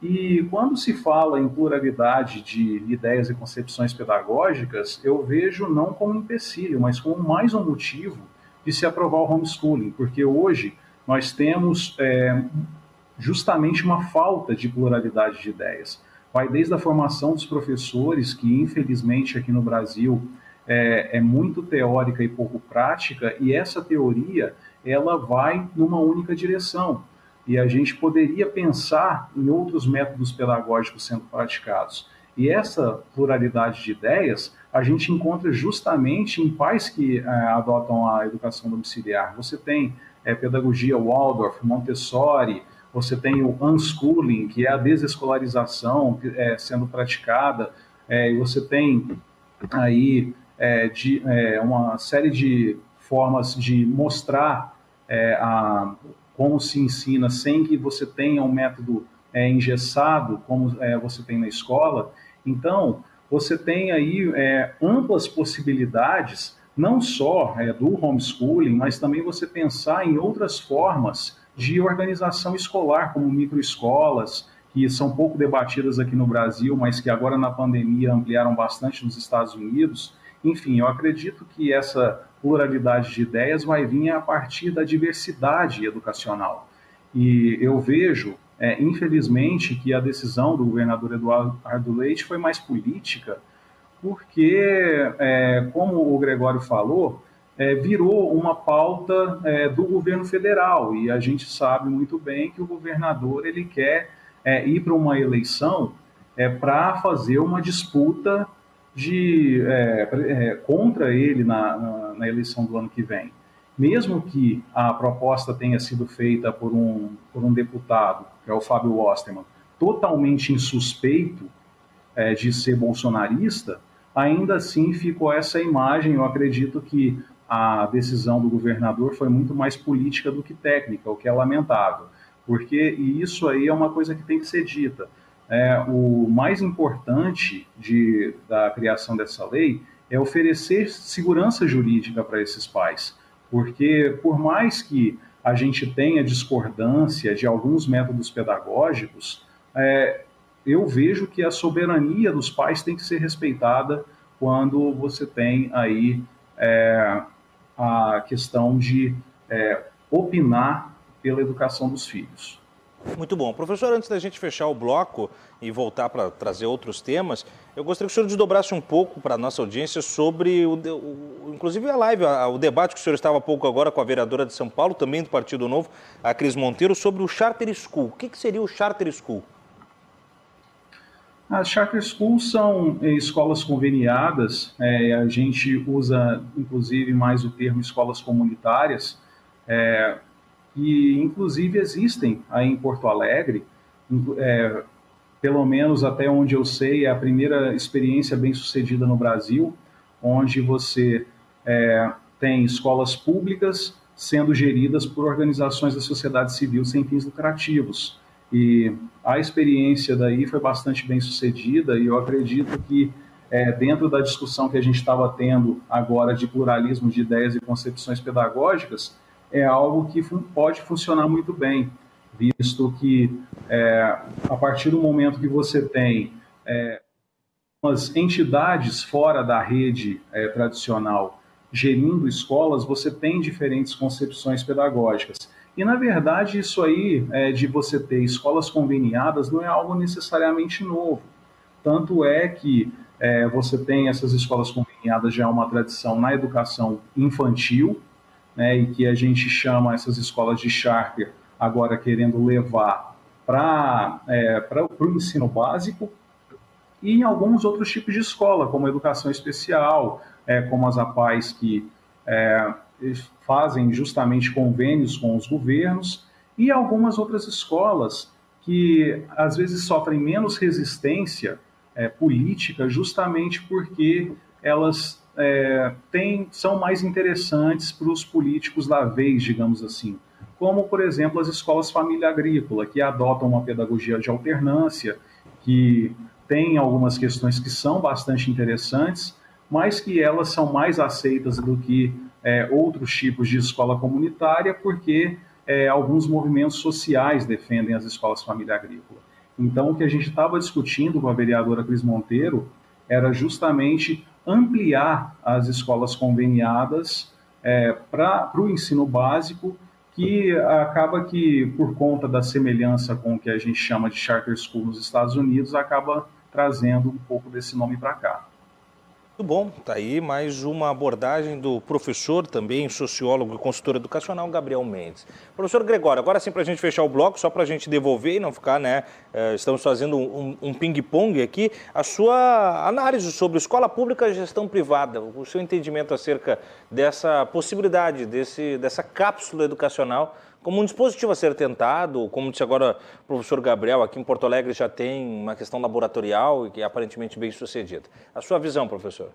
E quando se fala em pluralidade de ideias e concepções pedagógicas, eu vejo não como um empecilho, mas como mais um motivo de se aprovar o homeschooling, porque hoje nós temos é, justamente uma falta de pluralidade de ideias. Vai desde a formação dos professores, que infelizmente aqui no Brasil é, é muito teórica e pouco prática, e essa teoria ela vai numa única direção e a gente poderia pensar em outros métodos pedagógicos sendo praticados. E essa pluralidade de ideias a gente encontra justamente em pais que é, adotam a educação domiciliar. Você tem é, pedagogia Waldorf, Montessori, você tem o unschooling, que é a desescolarização é, sendo praticada, é, e você tem aí é, de, é, uma série de formas de mostrar a, como se ensina sem que você tenha um método engessado, como você tem na escola. Então, você tem aí é, amplas possibilidades, não só é, do homeschooling, mas também você pensar em outras formas de organização escolar, como microescolas, que são pouco debatidas aqui no Brasil, mas que agora na pandemia ampliaram bastante nos Estados Unidos. Enfim, eu acredito que essa pluralidade de ideias vai vir a partir da diversidade educacional. E eu vejo é, infelizmente, que a decisão do governador Eduardo Leite foi mais política, porque, é, como o Gregório falou, é, virou uma pauta é, do governo federal. E a gente sabe muito bem que o governador ele quer é, ir para uma eleição é, para fazer uma disputa de contra ele na, na, na eleição do ano que vem. Mesmo que a proposta tenha sido feita por um, por um deputado, é o Fábio Osterman, totalmente insuspeito é, de ser bolsonarista, ainda assim ficou essa imagem. Eu acredito que a decisão do governador foi muito mais política do que técnica, o que é lamentável, porque e isso aí é uma coisa que tem que ser dita. É, o mais importante de, da criação dessa lei é oferecer segurança jurídica para esses pais porque por mais que a gente tenha discordância de alguns métodos pedagógicos, é, eu vejo que a soberania dos pais tem que ser respeitada quando você tem aí é, a questão de é, opinar pela educação dos filhos. Muito bom. Professor, antes da gente fechar o bloco e voltar para trazer outros temas, eu gostaria que o senhor desdobrasse um pouco para a nossa audiência sobre, o, o, inclusive a live, a, o debate que o senhor estava há pouco agora com a vereadora de São Paulo, também do Partido Novo, a Cris Monteiro, sobre o Charter School. O que, que seria o Charter School? As charter schools são eh, escolas conveniadas, é, a gente usa inclusive mais o termo escolas comunitárias, é, que inclusive existem aí em Porto Alegre, é, pelo menos até onde eu sei, é a primeira experiência bem sucedida no Brasil, onde você é, tem escolas públicas sendo geridas por organizações da sociedade civil sem fins lucrativos. E a experiência daí foi bastante bem sucedida e eu acredito que é, dentro da discussão que a gente estava tendo agora de pluralismo de ideias e concepções pedagógicas, é algo que pode funcionar muito bem, visto que é, a partir do momento que você tem é, umas entidades fora da rede é, tradicional gerindo escolas, você tem diferentes concepções pedagógicas. E, na verdade, isso aí é, de você ter escolas conveniadas não é algo necessariamente novo. Tanto é que é, você tem essas escolas conveniadas já é uma tradição na educação infantil, né, e que a gente chama essas escolas de charter agora querendo levar para é, o ensino básico e em alguns outros tipos de escola, como educação especial, é, como as APAES que é, fazem justamente convênios com os governos e algumas outras escolas que às vezes sofrem menos resistência é, política justamente porque elas é, tem, são mais interessantes para os políticos da vez, digamos assim. Como, por exemplo, as escolas família agrícola, que adotam uma pedagogia de alternância, que tem algumas questões que são bastante interessantes, mas que elas são mais aceitas do que é, outros tipos de escola comunitária, porque é, alguns movimentos sociais defendem as escolas família agrícola. Então, o que a gente estava discutindo com a vereadora Cris Monteiro era justamente ampliar as escolas conveniadas é, para o ensino básico, que acaba que, por conta da semelhança com o que a gente chama de charter school nos Estados Unidos, acaba trazendo um pouco desse nome para cá. Muito bom, tá aí mais uma abordagem do professor, também sociólogo e consultor educacional, Gabriel Mendes. Professor Gregório, agora sim para a gente fechar o bloco, só para a gente devolver e não ficar, né, eh, estamos fazendo um, um ping-pong aqui, a sua análise sobre escola pública e gestão privada, o seu entendimento acerca dessa possibilidade, desse, dessa cápsula educacional como um dispositivo a ser tentado, como disse agora o professor Gabriel, aqui em Porto Alegre já tem uma questão laboratorial e que é aparentemente bem sucedida. A sua visão, professor?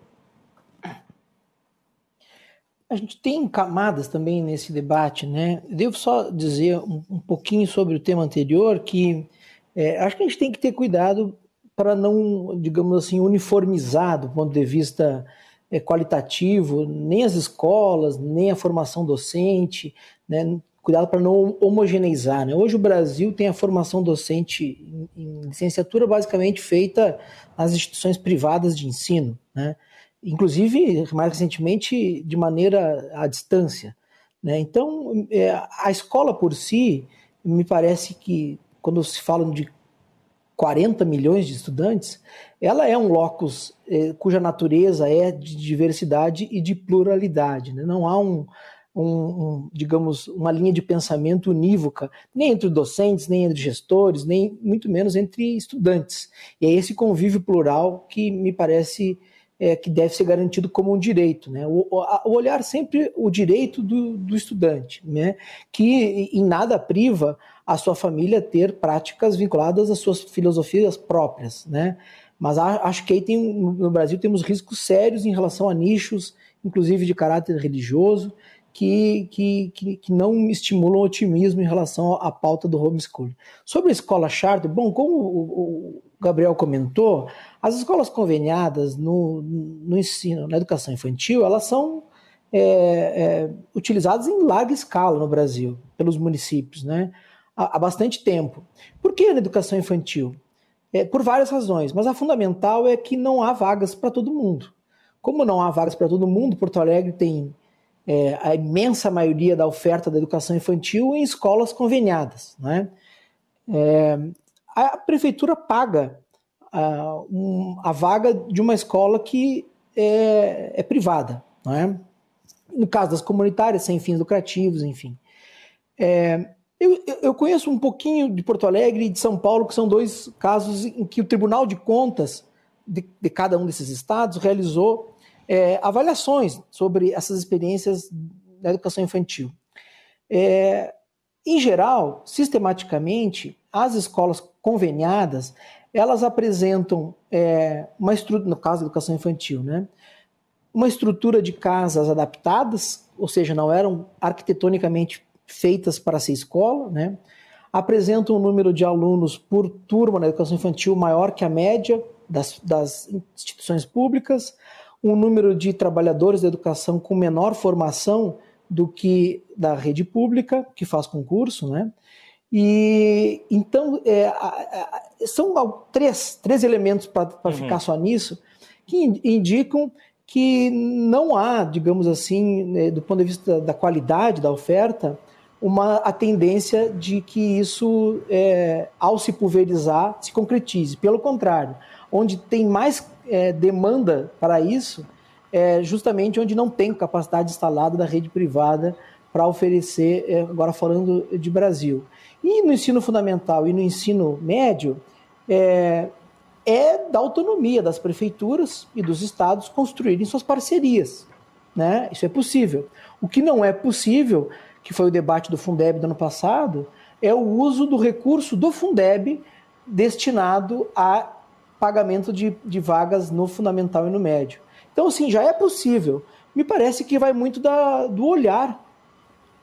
A gente tem camadas também nesse debate, né? Devo só dizer um, um pouquinho sobre o tema anterior, que é, acho que a gente tem que ter cuidado para não, digamos assim, uniformizar do ponto de vista é, qualitativo, nem as escolas, nem a formação docente, né? Cuidado para não homogeneizar. Né? Hoje o Brasil tem a formação docente em, licenciatura basicamente feita nas instituições privadas de ensino, né? inclusive mais recentemente de maneira à distância. Né? Então é, a escola por si, me parece que quando se fala de 40 milhões de estudantes, ela é um locus é, cuja natureza é de diversidade e de pluralidade. Né? Não há um, um, um, digamos, uma linha de pensamento unívoca, nem entre docentes, nem entre gestores, nem muito menos entre estudantes. E é esse convívio plural que me parece é, que deve ser garantido como um direito. Né? O, o olhar sempre o direito do, do estudante, né? que em nada priva a sua família ter práticas vinculadas às suas filosofias próprias. Né? Mas acho que aí tem, no Brasil temos riscos sérios em relação a nichos, inclusive de caráter religioso, que, que, que, que, não estimulam otimismo em relação à pauta do homeschooling. Sobre a escola charter, bom, como o, Gabriel comentou, as escolas conveniadas no, no ensino, na educação infantil, elas são é, é, utilizadas em larga escala no Brasil, pelos municípios, né? há, há bastante tempo. Por que na educação infantil? É, por várias razões, mas a fundamental é que não há vagas para todo mundo. Como não há vagas para todo mundo, Porto Alegre tem é, a imensa maioria da oferta da educação infantil em escolas conveniadas. Né? É, a prefeitura paga a, um, a, vaga de uma escola que é, é privada. Né? No caso das comunitárias, sem fins lucrativos, enfim. É, eu, eu, conheço um pouquinho de Porto Alegre e de São Paulo, que são dois casos em que o Tribunal de Contas de, de cada um desses estados realizou é, avaliações sobre essas experiências da educação infantil. É, em geral, sistematicamente, as escolas conveniadas elas apresentam é, uma estrutura, no caso da educação infantil, né, uma estrutura de casas adaptadas, ou seja, não eram arquitetonicamente feitas para ser escola, né, apresentam um número de alunos por turma na educação infantil maior que a média das, das instituições públicas, um número de trabalhadores da educação com menor formação do que da rede pública, que faz concurso, né? E então é, são três, três elementos para uhum. ficar só nisso que indicam que não há, digamos assim, né, do ponto de vista da qualidade da oferta, uma a tendência de que isso, é, ao se pulverizar, se concretize. Pelo contrário, onde tem mais é, demanda para isso é justamente onde não tem capacidade instalada da rede privada para oferecer, é, agora falando de Brasil. E no ensino fundamental e no ensino médio, é, é da autonomia das prefeituras e dos estados construírem suas parcerias. Né? Isso é possível. O que não é possível, que foi o debate do Fundeb do ano passado, é o uso do recurso do Fundeb destinado a pagamento de, de vagas no fundamental e no médio. Então, assim, já é possível. Me parece que vai muito da, do olhar,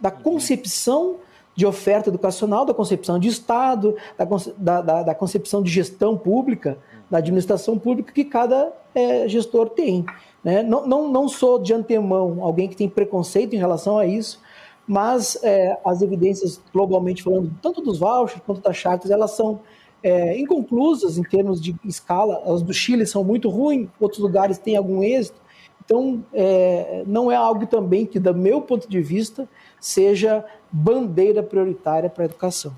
da concepção de oferta educacional, da concepção de Estado, da, da, da concepção de gestão pública, da administração pública que cada é, gestor tem. Né? Não, não, não sou de antemão alguém que tem preconceito em relação a isso, mas é, as evidências, globalmente falando, tanto dos vouchers quanto das chartas, elas são é, inconclusas em termos de escala. As do Chile são muito ruins, outros lugares têm algum êxito. Então, é, não é algo também que, do meu ponto de vista, seja bandeira prioritária para a educação.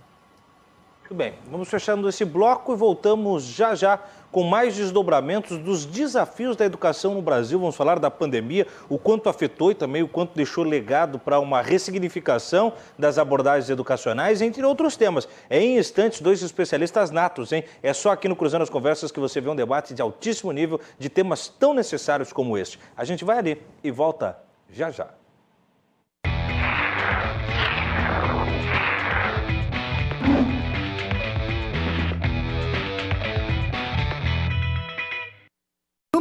Muito bem, vamos fechando esse bloco e voltamos já já com mais desdobramentos dos desafios da educação no Brasil. Vamos falar da pandemia, o quanto afetou e também o quanto deixou legado para uma ressignificação das abordagens educacionais, entre outros temas. É em instantes, dois especialistas natos, hein? É só aqui no Cruzando as Conversas que você vê um debate de altíssimo nível de temas tão necessários como este. A gente vai ali e volta já já.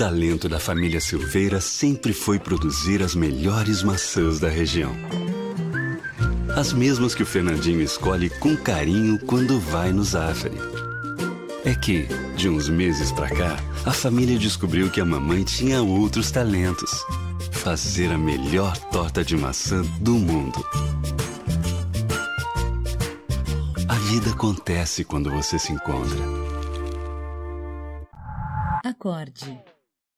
Talento da família Silveira sempre foi produzir as melhores maçãs da região. As mesmas que o Fernandinho escolhe com carinho quando vai no Zafari. É que, de uns meses pra cá, a família descobriu que a mamãe tinha outros talentos. Fazer a melhor torta de maçã do mundo. A vida acontece quando você se encontra. Acorde.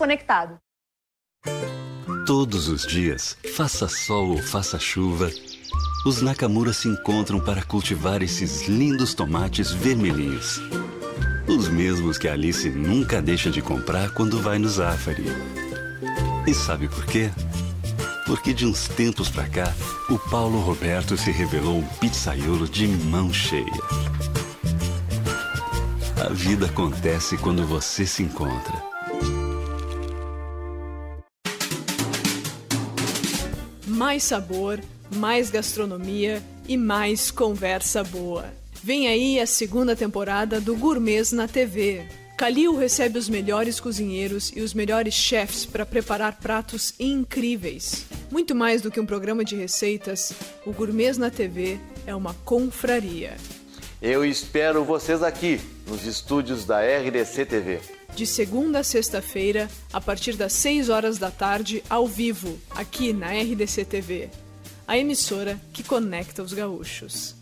conectado. Todos os dias, faça sol ou faça chuva, os Nakamura se encontram para cultivar esses lindos tomates vermelhinhos. Os mesmos que Alice nunca deixa de comprar quando vai no Zafari. E sabe por quê? Porque de uns tempos pra cá, o Paulo Roberto se revelou um pizzaiolo de mão cheia. A vida acontece quando você se encontra. Mais sabor, mais gastronomia e mais conversa boa. Vem aí a segunda temporada do Gourmets na TV. Calil recebe os melhores cozinheiros e os melhores chefs para preparar pratos incríveis. Muito mais do que um programa de receitas, o Gourmets na TV é uma confraria. Eu espero vocês aqui, nos estúdios da RDC TV de segunda a sexta-feira, a partir das 6 horas da tarde, ao vivo, aqui na RDC TV, a emissora que conecta os gaúchos.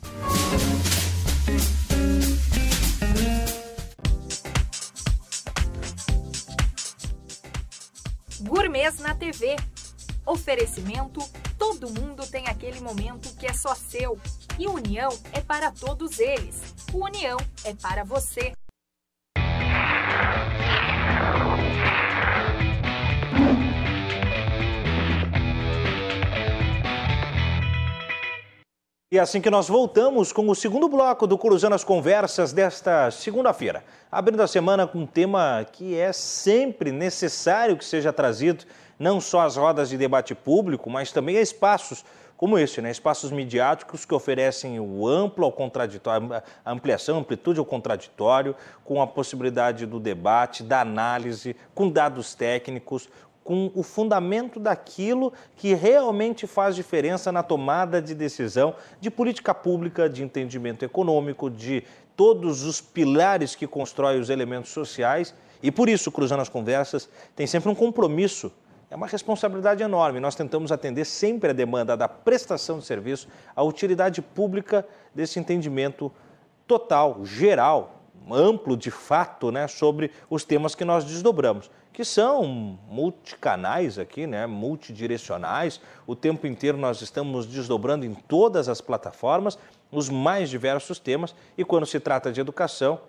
Gourmets na TV. Oferecimento: todo mundo tem aquele momento que é só seu. E União é para todos eles. União é para você. E assim que nós voltamos com o segundo bloco do Cruzando as Conversas desta segunda-feira, abrindo a semana com um tema que é sempre necessário que seja trazido, não só às rodas de debate público, mas também a espaços como esse, né? espaços midiáticos que oferecem o amplo ao contraditório, a ampliação, amplitude ao contraditório, com a possibilidade do debate, da análise, com dados técnicos, com o fundamento daquilo que realmente faz diferença na tomada de decisão de política pública, de entendimento econômico, de todos os pilares que constroem os elementos sociais. E por isso, Cruzando as Conversas tem sempre um compromisso é uma responsabilidade enorme. Nós tentamos atender sempre a demanda da prestação de serviço, a utilidade pública desse entendimento total, geral, amplo de fato, né, sobre os temas que nós desdobramos, que são multicanais aqui, né, multidirecionais. O tempo inteiro nós estamos desdobrando em todas as plataformas os mais diversos temas e quando se trata de educação,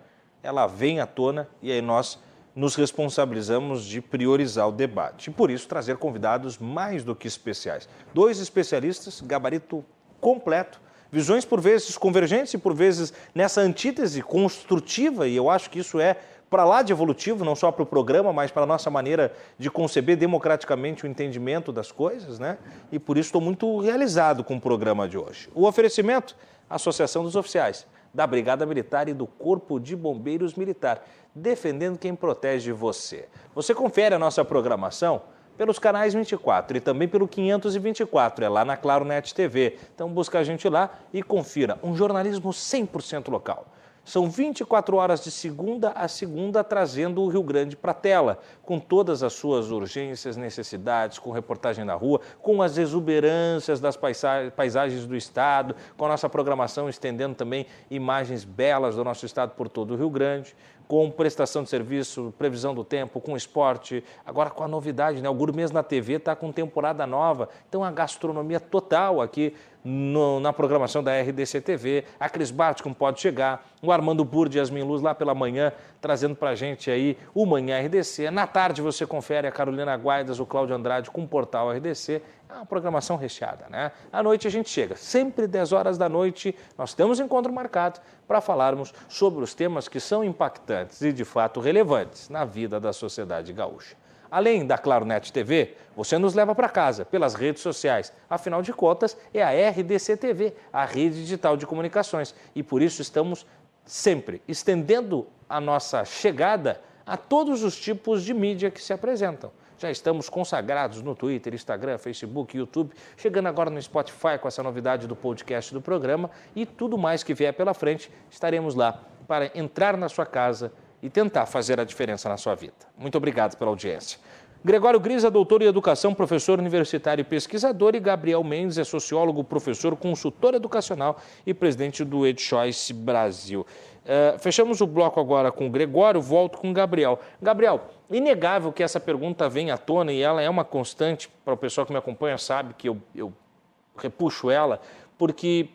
ela vem à tona e aí nós nos responsabilizamos de priorizar o debate e, por isso, trazer convidados mais do que especiais. Dois especialistas, gabarito completo, visões por vezes convergentes e por vezes nessa antítese construtiva, e eu acho que isso é para lá de evolutivo, não só para o programa, mas para a nossa maneira de conceber democraticamente o entendimento das coisas, né? E por isso estou muito realizado com o programa de hoje. O oferecimento, Associação dos Oficiais da Brigada Militar e do Corpo de Bombeiros Militar, defendendo quem protege você. Você confere a nossa programação pelos canais 24 e também pelo 524, é lá na Claro Net TV. Então busca a gente lá e confira um jornalismo 100% local. São 24 horas de segunda a segunda trazendo o Rio Grande para a tela, com todas as suas urgências, necessidades, com reportagem na rua, com as exuberâncias das paisagens do estado, com a nossa programação estendendo também imagens belas do nosso estado por todo o Rio Grande, com prestação de serviço, previsão do tempo, com esporte, agora com a novidade, né? O Gourmet na TV está com temporada nova, então a gastronomia total aqui no, na programação da RDC TV, a Cris Bart, como pode chegar, o Armando Burdi e Yasmin Luz lá pela manhã, trazendo para a gente aí o Manhã RDC. Na tarde você confere a Carolina Guaidas, o Cláudio Andrade com o Portal RDC. É uma programação recheada, né? À noite a gente chega, sempre 10 horas da noite, nós temos encontro marcado para falarmos sobre os temas que são impactantes e de fato relevantes na vida da sociedade gaúcha. Além da Claro Net TV, você nos leva para casa pelas redes sociais. Afinal de contas, é a RDC TV, a rede digital de comunicações. E por isso estamos sempre estendendo a nossa chegada a todos os tipos de mídia que se apresentam. Já estamos consagrados no Twitter, Instagram, Facebook, YouTube, chegando agora no Spotify com essa novidade do podcast do programa e tudo mais que vier pela frente, estaremos lá para entrar na sua casa e tentar fazer a diferença na sua vida. Muito obrigado pela audiência. Gregório Grisa, doutor em educação, professor universitário e pesquisador, e Gabriel Mendes é sociólogo, professor, consultor educacional e presidente do EdChoice Brasil. Uh, fechamos o bloco agora com o Gregório, volto com o Gabriel. Gabriel, inegável que essa pergunta vem à tona e ela é uma constante, para o pessoal que me acompanha sabe que eu, eu repuxo ela, porque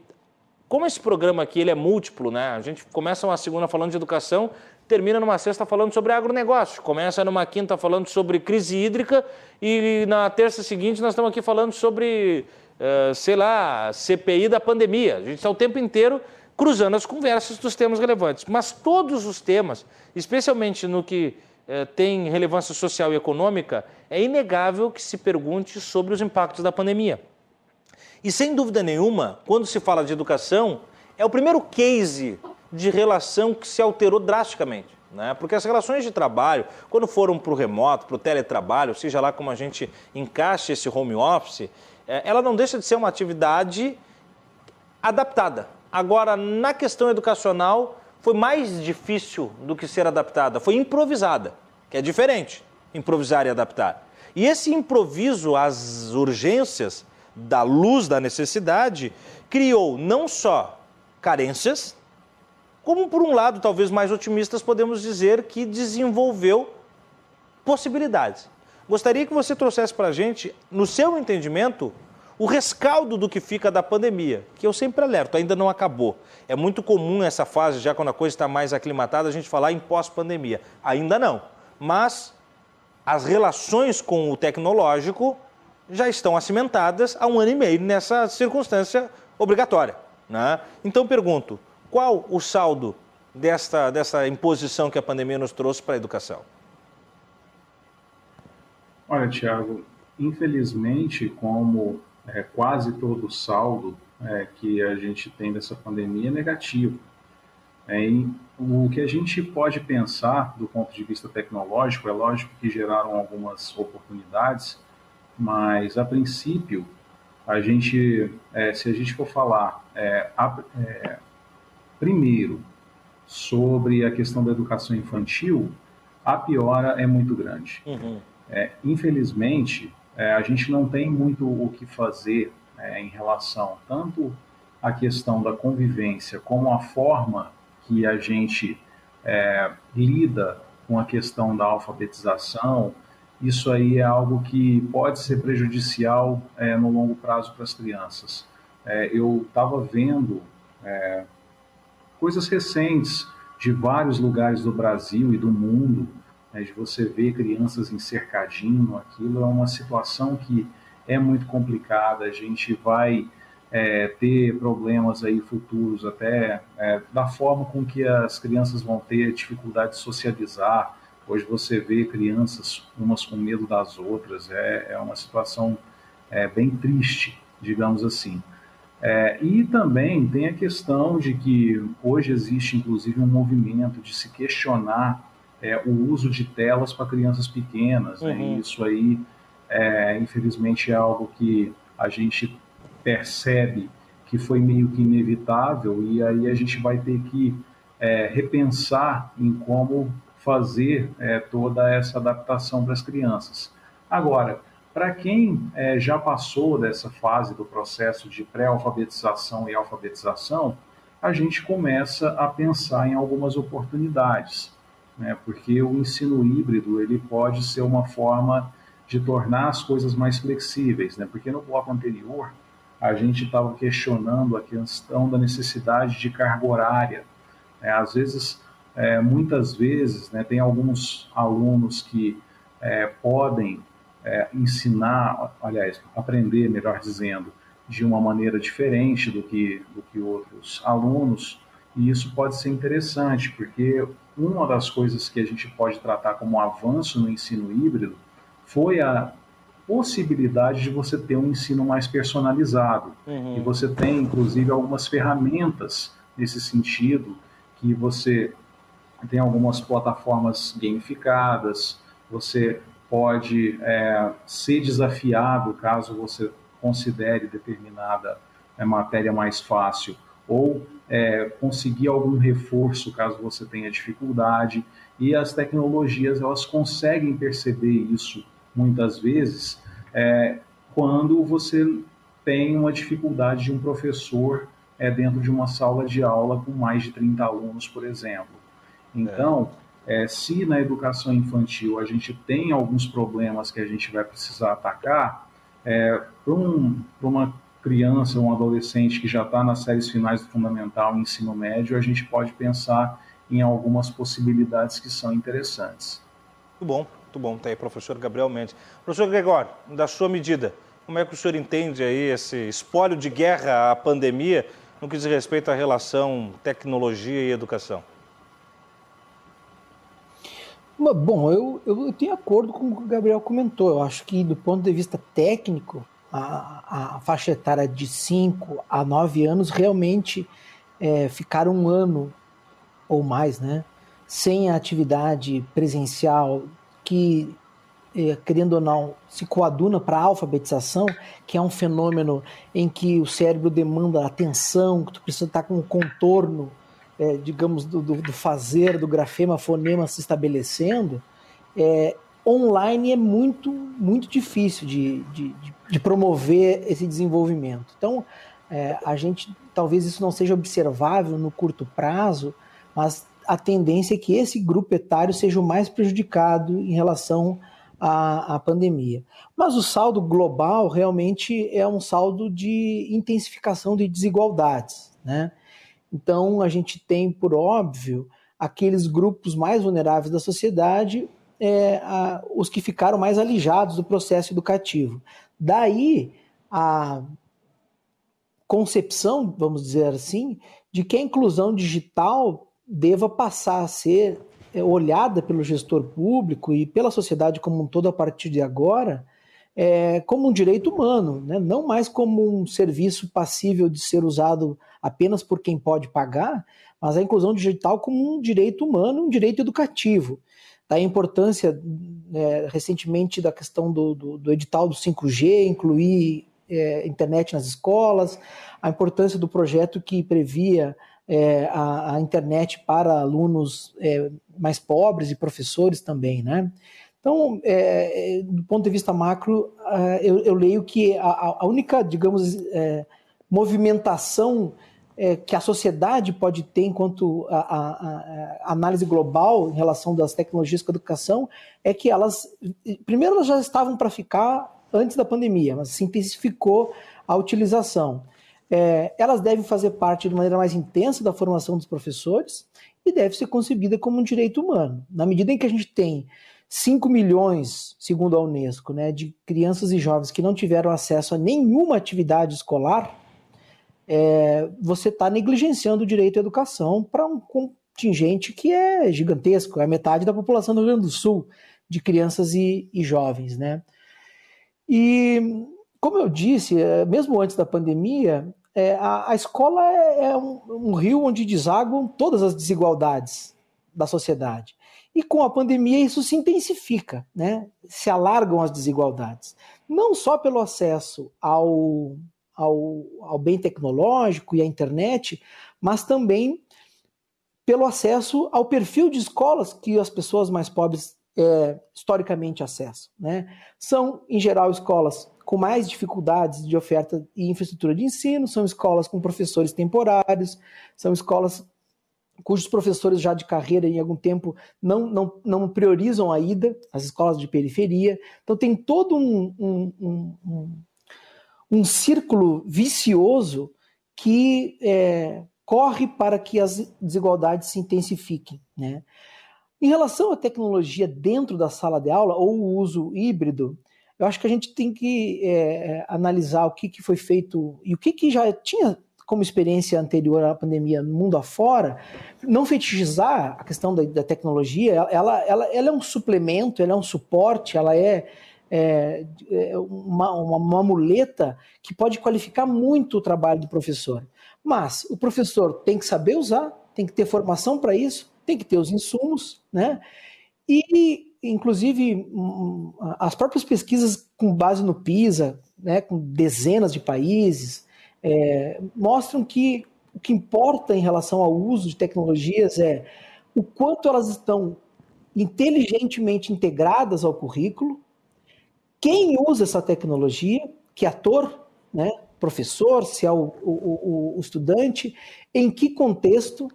como esse programa aqui ele é múltiplo, né? A gente começa uma segunda falando de educação, termina numa sexta falando sobre agronegócio, começa numa quinta falando sobre crise hídrica e na terça seguinte nós estamos aqui falando sobre, uh, sei lá, CPI da pandemia. A gente está o tempo inteiro cruzando as conversas dos temas relevantes. Mas todos os temas, especialmente no que tem relevância social e econômica, é inegável que se pergunte sobre os impactos da pandemia. E sem dúvida nenhuma, quando se fala de educação, é o primeiro case de relação que se alterou drasticamente. Né? Porque as relações de trabalho, quando foram para o remoto, para o teletrabalho, seja lá como a gente encaixe esse home office, é, ela não deixa de ser uma atividade adaptada. Agora, na questão educacional, foi mais difícil do que ser adaptada, foi improvisada, que é diferente, improvisar e adaptar. E esse improviso às urgências da luz da necessidade criou não só carências, como por um lado, talvez mais otimistas, podemos dizer que desenvolveu possibilidades. Gostaria que você trouxesse para a gente, no seu entendimento, o rescaldo do que fica da pandemia, que eu sempre alerto, ainda não acabou. É muito comum essa fase, já quando a coisa está mais aclimatada, a gente falar em pós-pandemia. Ainda não. Mas as relações com o tecnológico já estão acimentadas há um ano e meio nessa circunstância obrigatória. Né? Então pergunto, qual o saldo desta, dessa imposição que a pandemia nos trouxe para a educação? Olha, Tiago, infelizmente, como é, quase todo o saldo é, que a gente tem dessa pandemia é negativo. É, o que a gente pode pensar do ponto de vista tecnológico, é lógico que geraram algumas oportunidades, mas a princípio, a gente, é, se a gente for falar é, a, é, primeiro sobre a questão da educação infantil, a piora é muito grande. Uhum. É, infelizmente, é, a gente não tem muito o que fazer em relação tanto à questão da convivência como a forma que a gente é, lida com a questão da alfabetização, isso aí é algo que pode ser prejudicial é, no longo prazo para as crianças. É, eu estava vendo é, coisas recentes de vários lugares do Brasil e do mundo, né, de você ver crianças em cercadinho, aquilo é uma situação que é muito complicada, a gente vai é, ter problemas aí futuros, até é, da forma com que as crianças vão ter dificuldade de socializar. Hoje você vê crianças umas com medo das outras, é, é uma situação é, bem triste, digamos assim. É, e também tem a questão de que hoje existe inclusive um movimento de se questionar é, o uso de telas para crianças pequenas. Né? Uhum. Isso aí, infelizmente, é algo que a gente percebe que foi meio que inevitável e aí a gente vai ter que é, repensar em como fazer é, toda essa adaptação para as crianças. Agora, para quem é, já passou dessa fase do processo de pré-alfabetização e alfabetização, a gente começa a pensar em algumas oportunidades, né? porque o ensino híbrido ele pode ser uma forma de tornar as coisas mais flexíveis, né? porque no bloco anterior a gente estava questionando a questão da necessidade de carga horária. É, às vezes, é, muitas vezes, né, tem alguns alunos que é, podem é, ensinar, aliás, aprender, melhor dizendo, de uma maneira diferente do que, do que outros alunos, e isso pode ser interessante, porque uma das coisas que a gente pode tratar como um avanço no ensino híbrido foi a possibilidade de você ter um ensino mais personalizado. Uhum. E você tem, inclusive, algumas ferramentas nesse sentido, que você tem algumas plataformas gamificadas, você pode é, ser desafiado caso você considere determinada é, matéria mais fácil, ou é, conseguir algum reforço caso você tenha dificuldade. E as tecnologias elas conseguem perceber isso muitas vezes, é, quando você tem uma dificuldade de um professor é, dentro de uma sala de aula com mais de 30 alunos, por exemplo. Então, é, se na educação infantil a gente tem alguns problemas que a gente vai precisar atacar, é, para um, uma criança, um adolescente que já está nas séries finais do fundamental e ensino médio, a gente pode pensar em algumas possibilidades que são interessantes. Muito bom. Muito bom, está aí, professor Gabriel Mendes. Professor Gregório, da sua medida, como é que o senhor entende aí esse espólio de guerra à pandemia no que diz respeito à relação tecnologia e educação? Bom, eu, eu tenho acordo com o que o Gabriel comentou. Eu acho que, do ponto de vista técnico, a, a faixa etária de 5 a 9 anos realmente é, ficaram um ano ou mais, né? Sem a atividade presencial que, é, querendo ou não, se coaduna para a alfabetização, que é um fenômeno em que o cérebro demanda atenção, que tu precisa estar com o contorno, é, digamos, do, do, fazer, do grafema, fonema se estabelecendo, é, online é muito, muito difícil de, de, de promover esse desenvolvimento. Então, é, a gente, talvez isso não seja observável no curto prazo, mas a tendência é que esse grupo etário seja o mais prejudicado em relação à, à pandemia. Mas o saldo global realmente é um saldo de intensificação de desigualdades. Né? Então, a gente tem, por óbvio, aqueles grupos mais vulneráveis da sociedade, é, a, os que ficaram mais alijados do processo educativo. Daí a concepção, vamos dizer assim, de que a inclusão digital deva passar a ser é, olhada pelo gestor público e pela sociedade como um todo a partir de agora é, como um direito humano, né? não mais como um serviço passível de ser usado apenas por quem pode pagar, mas a inclusão digital como um direito humano, um direito educativo. Da importância, é, recentemente, da questão do, do, do, edital do 5G, incluir é, internet nas escolas, a importância do projeto que previa é, a, a, internet para alunos é, mais pobres e professores também, né? Então, é, é, do ponto de vista macro, uh, eu, eu, leio que a, a única, digamos, é, movimentação é, que a sociedade pode ter enquanto a, a, a, análise global em relação das tecnologias com a educação é que elas, primeiro, elas já estavam para ficar antes da pandemia, mas se intensificou a utilização. É, elas devem fazer parte de maneira mais intensa da formação dos professores e deve ser concebida como um direito humano. Na medida em que a gente tem 5 milhões, segundo a Unesco, né, de crianças e jovens que não tiveram acesso a nenhuma atividade escolar, é, você está negligenciando o direito à educação para um contingente que é gigantesco, é metade da população do Rio Grande do Sul, de crianças e, e jovens. Né? E, como eu disse, é, mesmo antes da pandemia, é, a, a, escola é, é um, um rio onde desaguam todas as desigualdades da sociedade. E com a pandemia isso se intensifica, né? se alargam as desigualdades. Não só pelo acesso ao, ao, ao bem tecnológico e à internet, mas também pelo acesso ao perfil de escolas que as pessoas mais pobres é, historicamente acessam. Né? São, em geral, escolas com mais dificuldades de oferta e infraestrutura de ensino, são escolas com professores temporários, são escolas cujos professores já de carreira em algum tempo não, não, não priorizam a ida às escolas de periferia. Então tem todo um, um, um, um, círculo vicioso que é, corre para que as desigualdades se intensifiquem. Né? Em relação à tecnologia dentro da sala de aula ou o uso híbrido, eu acho que a gente tem que é, analisar o que, que foi feito e o que, que já tinha como experiência anterior à pandemia no mundo afora, não fetichizar a questão da, da tecnologia, ela, ela, ela, é um suplemento, ela é um suporte, ela é, é, é uma, uma, uma muleta que pode qualificar muito o trabalho do professor. Mas o professor tem que saber usar, tem que ter formação para isso, tem que ter os insumos, né? E, inclusive, as próprias pesquisas com base no PISA, né, com dezenas de países, é, mostram que o que importa em relação ao uso de tecnologias é o quanto elas estão inteligentemente integradas ao currículo, quem usa essa tecnologia, que ator, né, professor, se é o, o, o, estudante, em que contexto.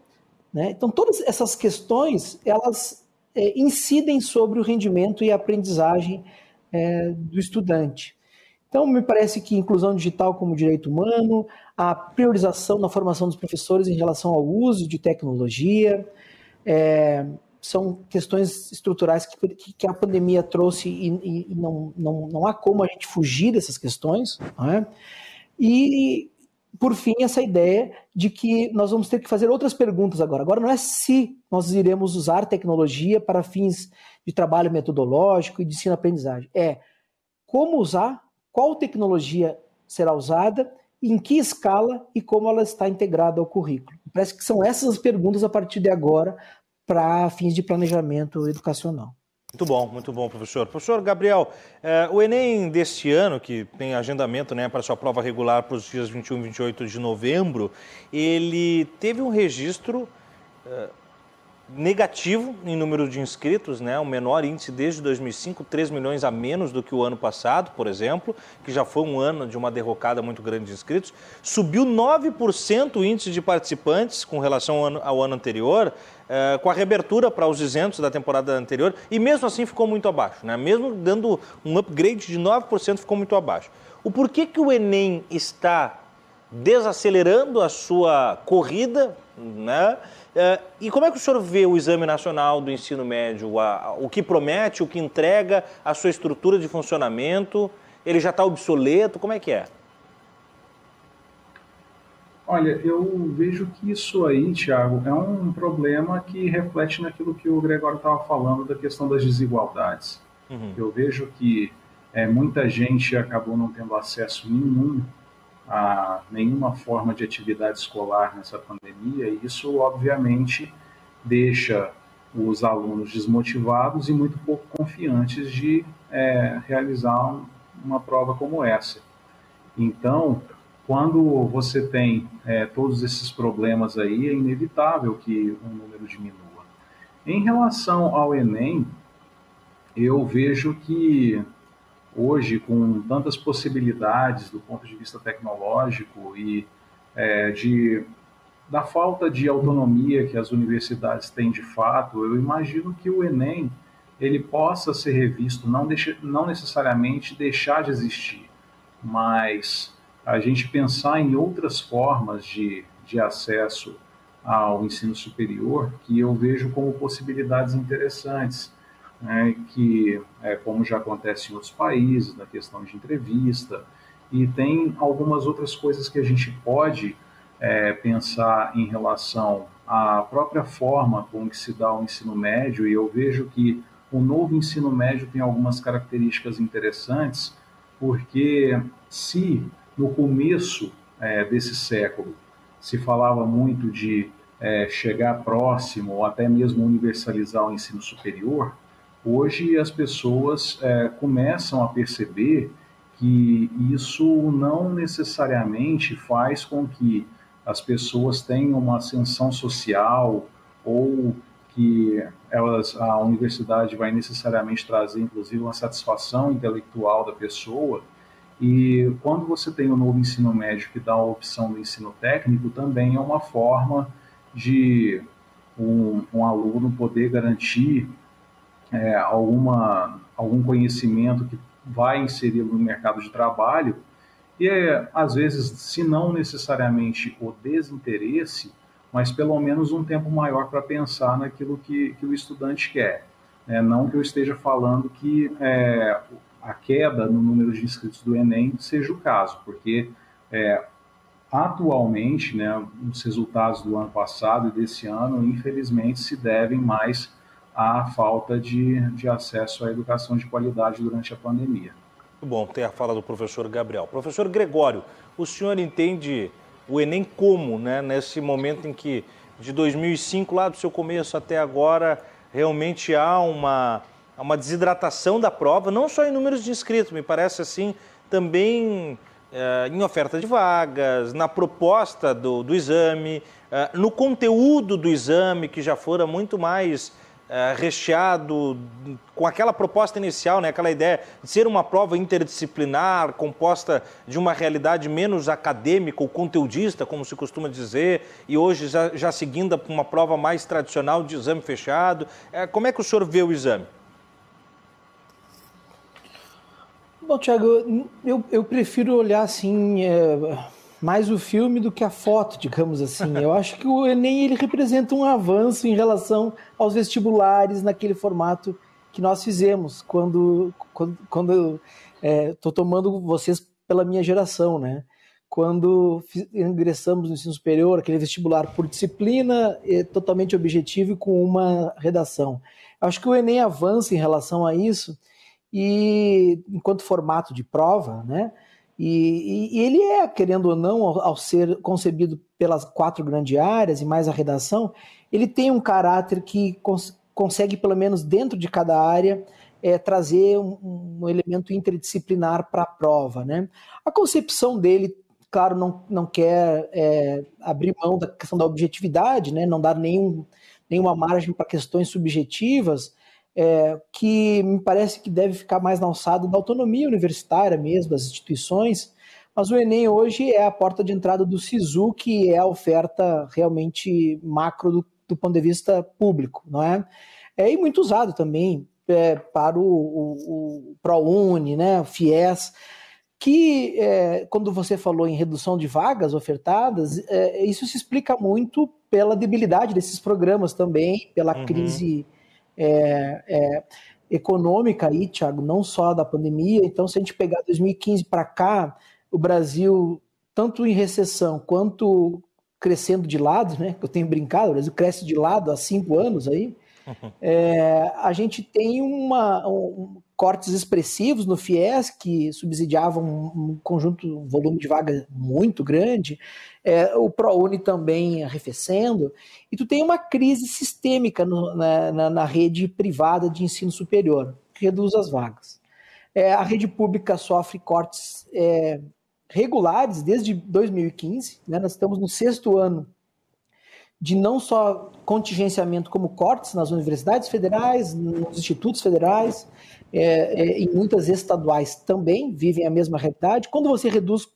Né? Então, todas essas questões, elas é, incidem sobre o rendimento e a aprendizagem é, do estudante. Então, me parece que inclusão digital como direito humano, a priorização na formação dos professores em relação ao uso de tecnologia, é, são questões estruturais que, que, a pandemia trouxe e, e, não, não, não há como a gente fugir dessas questões. É? E, por fim, essa ideia de que nós vamos ter que fazer outras perguntas agora. Agora não é se nós iremos usar tecnologia para fins de trabalho metodológico e de ensino-aprendizagem. É como usar qual tecnologia será usada, em que escala e como ela está integrada ao currículo. Parece que são essas as perguntas a partir de agora para fins de planejamento educacional. Muito bom, muito bom, professor. Professor Gabriel, eh, o Enem deste ano, que tem agendamento né, para sua prova regular para os dias 21 e 28 de novembro, ele teve um registro eh, negativo em número de inscritos, né? o menor índice desde 2005, 3 milhões a menos do que o ano passado, por exemplo, que já foi um ano de uma derrocada muito grande de inscritos. Subiu 9% o índice de participantes com relação ao ano, ao ano anterior, eh, com a reabertura para os isentos da temporada anterior, e mesmo assim ficou muito abaixo. Né? Mesmo dando um upgrade de 9%, ficou muito abaixo. O porquê que o Enem está desacelerando a sua corrida, né? É, e como é que o senhor vê o Exame Nacional do Ensino Médio? o que promete, o que entrega, a sua estrutura de funcionamento? Ele já está obsoleto? Como é que é? Olha, eu vejo que isso aí, Tiago, é um problema que reflete naquilo que o Gregório estava falando da questão das desigualdades. Uhum. Eu vejo que é, muita gente acabou não tendo acesso nenhum a nenhuma forma de atividade escolar nessa pandemia, e isso, obviamente, deixa os alunos desmotivados e muito pouco confiantes de é, realizar um, uma prova como essa. Então, quando você tem é, todos esses problemas aí, é inevitável que o número diminua. Em relação ao Enem, eu vejo que hoje, com tantas possibilidades do ponto de vista tecnológico e é, de, da falta de autonomia que as universidades têm de fato, eu imagino que o Enem ele possa ser revisto, não, não necessariamente deixar de existir, mas a gente pensar em outras formas de, de acesso ao ensino superior que eu vejo como possibilidades interessantes né, que, é, como já acontece em outros países, na questão de entrevista, e tem algumas outras coisas que a gente pode é, pensar em relação à própria forma como que se dá o ensino médio, e eu vejo que o novo ensino médio tem algumas características interessantes, porque se no começo é, desse século se falava muito de é, chegar próximo ou até mesmo universalizar o ensino superior, Hoje as pessoas é, começam a perceber que isso não necessariamente faz com que as pessoas tenham uma ascensão social ou que elas, a universidade vai necessariamente trazer, inclusive, uma satisfação intelectual da pessoa. E quando você tem o novo ensino médio que dá a opção do ensino técnico, também é uma forma de um, um aluno poder garantir é, alguma, algum conhecimento que vai inserir no mercado de trabalho e, é, às vezes, se não necessariamente o desinteresse, mas pelo menos um tempo maior para pensar naquilo que, que o estudante quer. É, não que eu esteja falando que é, a queda no número de inscritos do Enem seja o caso, porque é, atualmente, né, os resultados do ano passado e desse ano, infelizmente, se devem mais a falta de, de acesso à educação de qualidade durante a pandemia. Muito bom ter a fala do professor Gabriel. Professor Gregório, o senhor entende o Enem como, né, nesse momento em que, de 2005, lá do seu começo até agora, realmente há uma, uma desidratação da prova, não só em números de inscritos, me parece assim, também é, em oferta de vagas, na proposta do, do exame, é, no conteúdo do exame, que já fora muito mais é, recheado com aquela proposta inicial, né, aquela ideia de ser uma prova interdisciplinar, composta de uma realidade menos acadêmica ou conteudista, como se costuma dizer, e hoje já, já seguindo uma prova mais tradicional de exame fechado. Como é que o senhor vê o exame? Bom, Tiago, eu, eu prefiro olhar assim. É mais o filme do que a foto, digamos assim. Eu acho que o Enem ele representa um avanço em relação aos vestibulares naquele formato que nós fizemos quando quando, quando é, tomando vocês pela minha geração, né? Quando ingressamos no ensino superior, aquele vestibular por disciplina, é, totalmente objetivo e com uma redação. Acho que o Enem avança em relação a isso e enquanto formato de prova, né? E, e, ele é, querendo ou não, ao, ao, ser concebido pelas quatro grandes áreas e mais a redação, ele tem um caráter que cons consegue, pelo menos dentro de cada área, é, trazer um, um, elemento interdisciplinar para a prova. Né? A concepção dele, claro, não, não quer é, abrir mão da questão da objetividade, né? não dar nenhum, nenhuma margem para questões subjetivas, é, que me parece que deve ficar mais na alçada da autonomia universitária mesmo, das instituições, mas o Enem hoje é a porta de entrada do SISU, que é a oferta realmente macro do, do ponto de vista público, não é? É e muito usado também é, para o, o, o ProUni, né, o FIES, que é, quando você falou em redução de vagas ofertadas, é, isso se explica muito pela debilidade desses programas também, pela uhum. crise é, é, econômica aí, Thiago, não só da pandemia. Então, se a gente pegar 2015 para cá, o Brasil, tanto em recessão quanto crescendo de lado, né? Eu tenho brincado, o Brasil cresce de lado há cinco anos aí. Uhum. É, a gente tem uma. Um, cortes expressivos no FIES, que subsidiavam um, conjunto, um volume de vaga muito grande, é, o ProUni também arrefecendo, e tu tem uma crise sistêmica no, na, na, na, rede privada de ensino superior, que reduz as vagas. É, a rede pública sofre cortes é, regulares desde 2015, né, nós estamos no sexto ano de não só contingenciamento como cortes nas universidades federais, nos institutos federais, é, é, em muitas estaduais também vivem a mesma realidade. Quando você reduz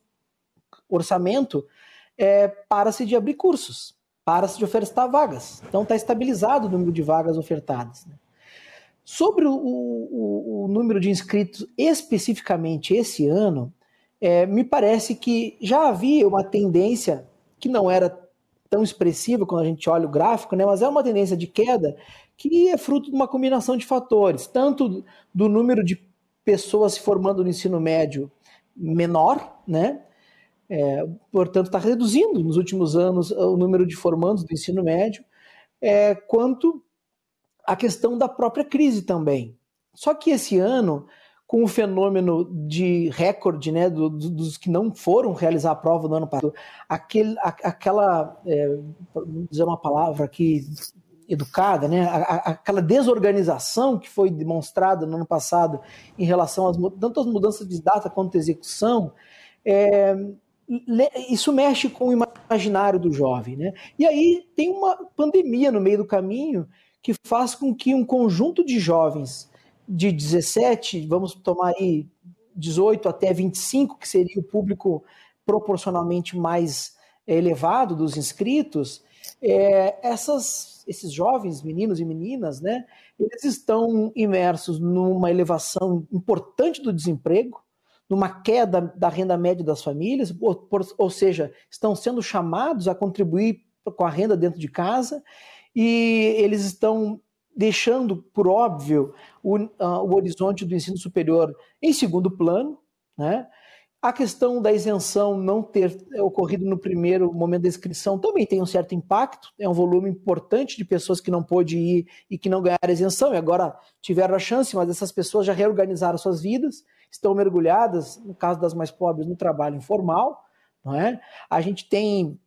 orçamento, é, para-se de abrir cursos, para-se de ofertar vagas. Então está estabilizado o número de vagas ofertadas. Né? Sobre o, o, o, número de inscritos especificamente esse ano, é, me parece que já havia uma tendência que não era tão expressiva quando a gente olha o gráfico, né, mas é uma tendência de queda que é fruto de uma combinação de fatores, tanto do número de pessoas se formando no ensino médio menor, né? É, portanto, está reduzindo nos últimos anos o número de formandos do ensino médio, é, quanto a questão da própria crise também. Só que esse ano, com o fenômeno de recorde né, do, do, dos que não foram realizar a prova no ano passado, aquele, a, aquela, é, dizer uma palavra aqui, educada, né? aquela desorganização que foi demonstrada no ano passado em relação às tanto às mudanças de data quanto à execução, é, isso mexe com o imaginário do jovem. Né? E aí tem uma pandemia no meio do caminho que faz com que um conjunto de jovens de 17, vamos tomar aí 18 até 25, que seria o público proporcionalmente mais elevado dos inscritos, é, essas esses jovens meninos e meninas, né, eles estão imersos numa elevação importante do desemprego, numa queda da renda média das famílias, ou, por, ou seja, estão sendo chamados a contribuir com a renda dentro de casa, e eles estão deixando, por óbvio, o, uh, o horizonte do ensino superior em segundo plano, né? A questão da isenção não ter ocorrido no primeiro momento da inscrição também tem um certo impacto. É um volume importante de pessoas que não pôde ir e que não ganharam isenção e agora tiveram a chance, mas essas pessoas já reorganizaram suas vidas, estão mergulhadas, no caso das mais pobres, no trabalho informal. Não é? A gente tem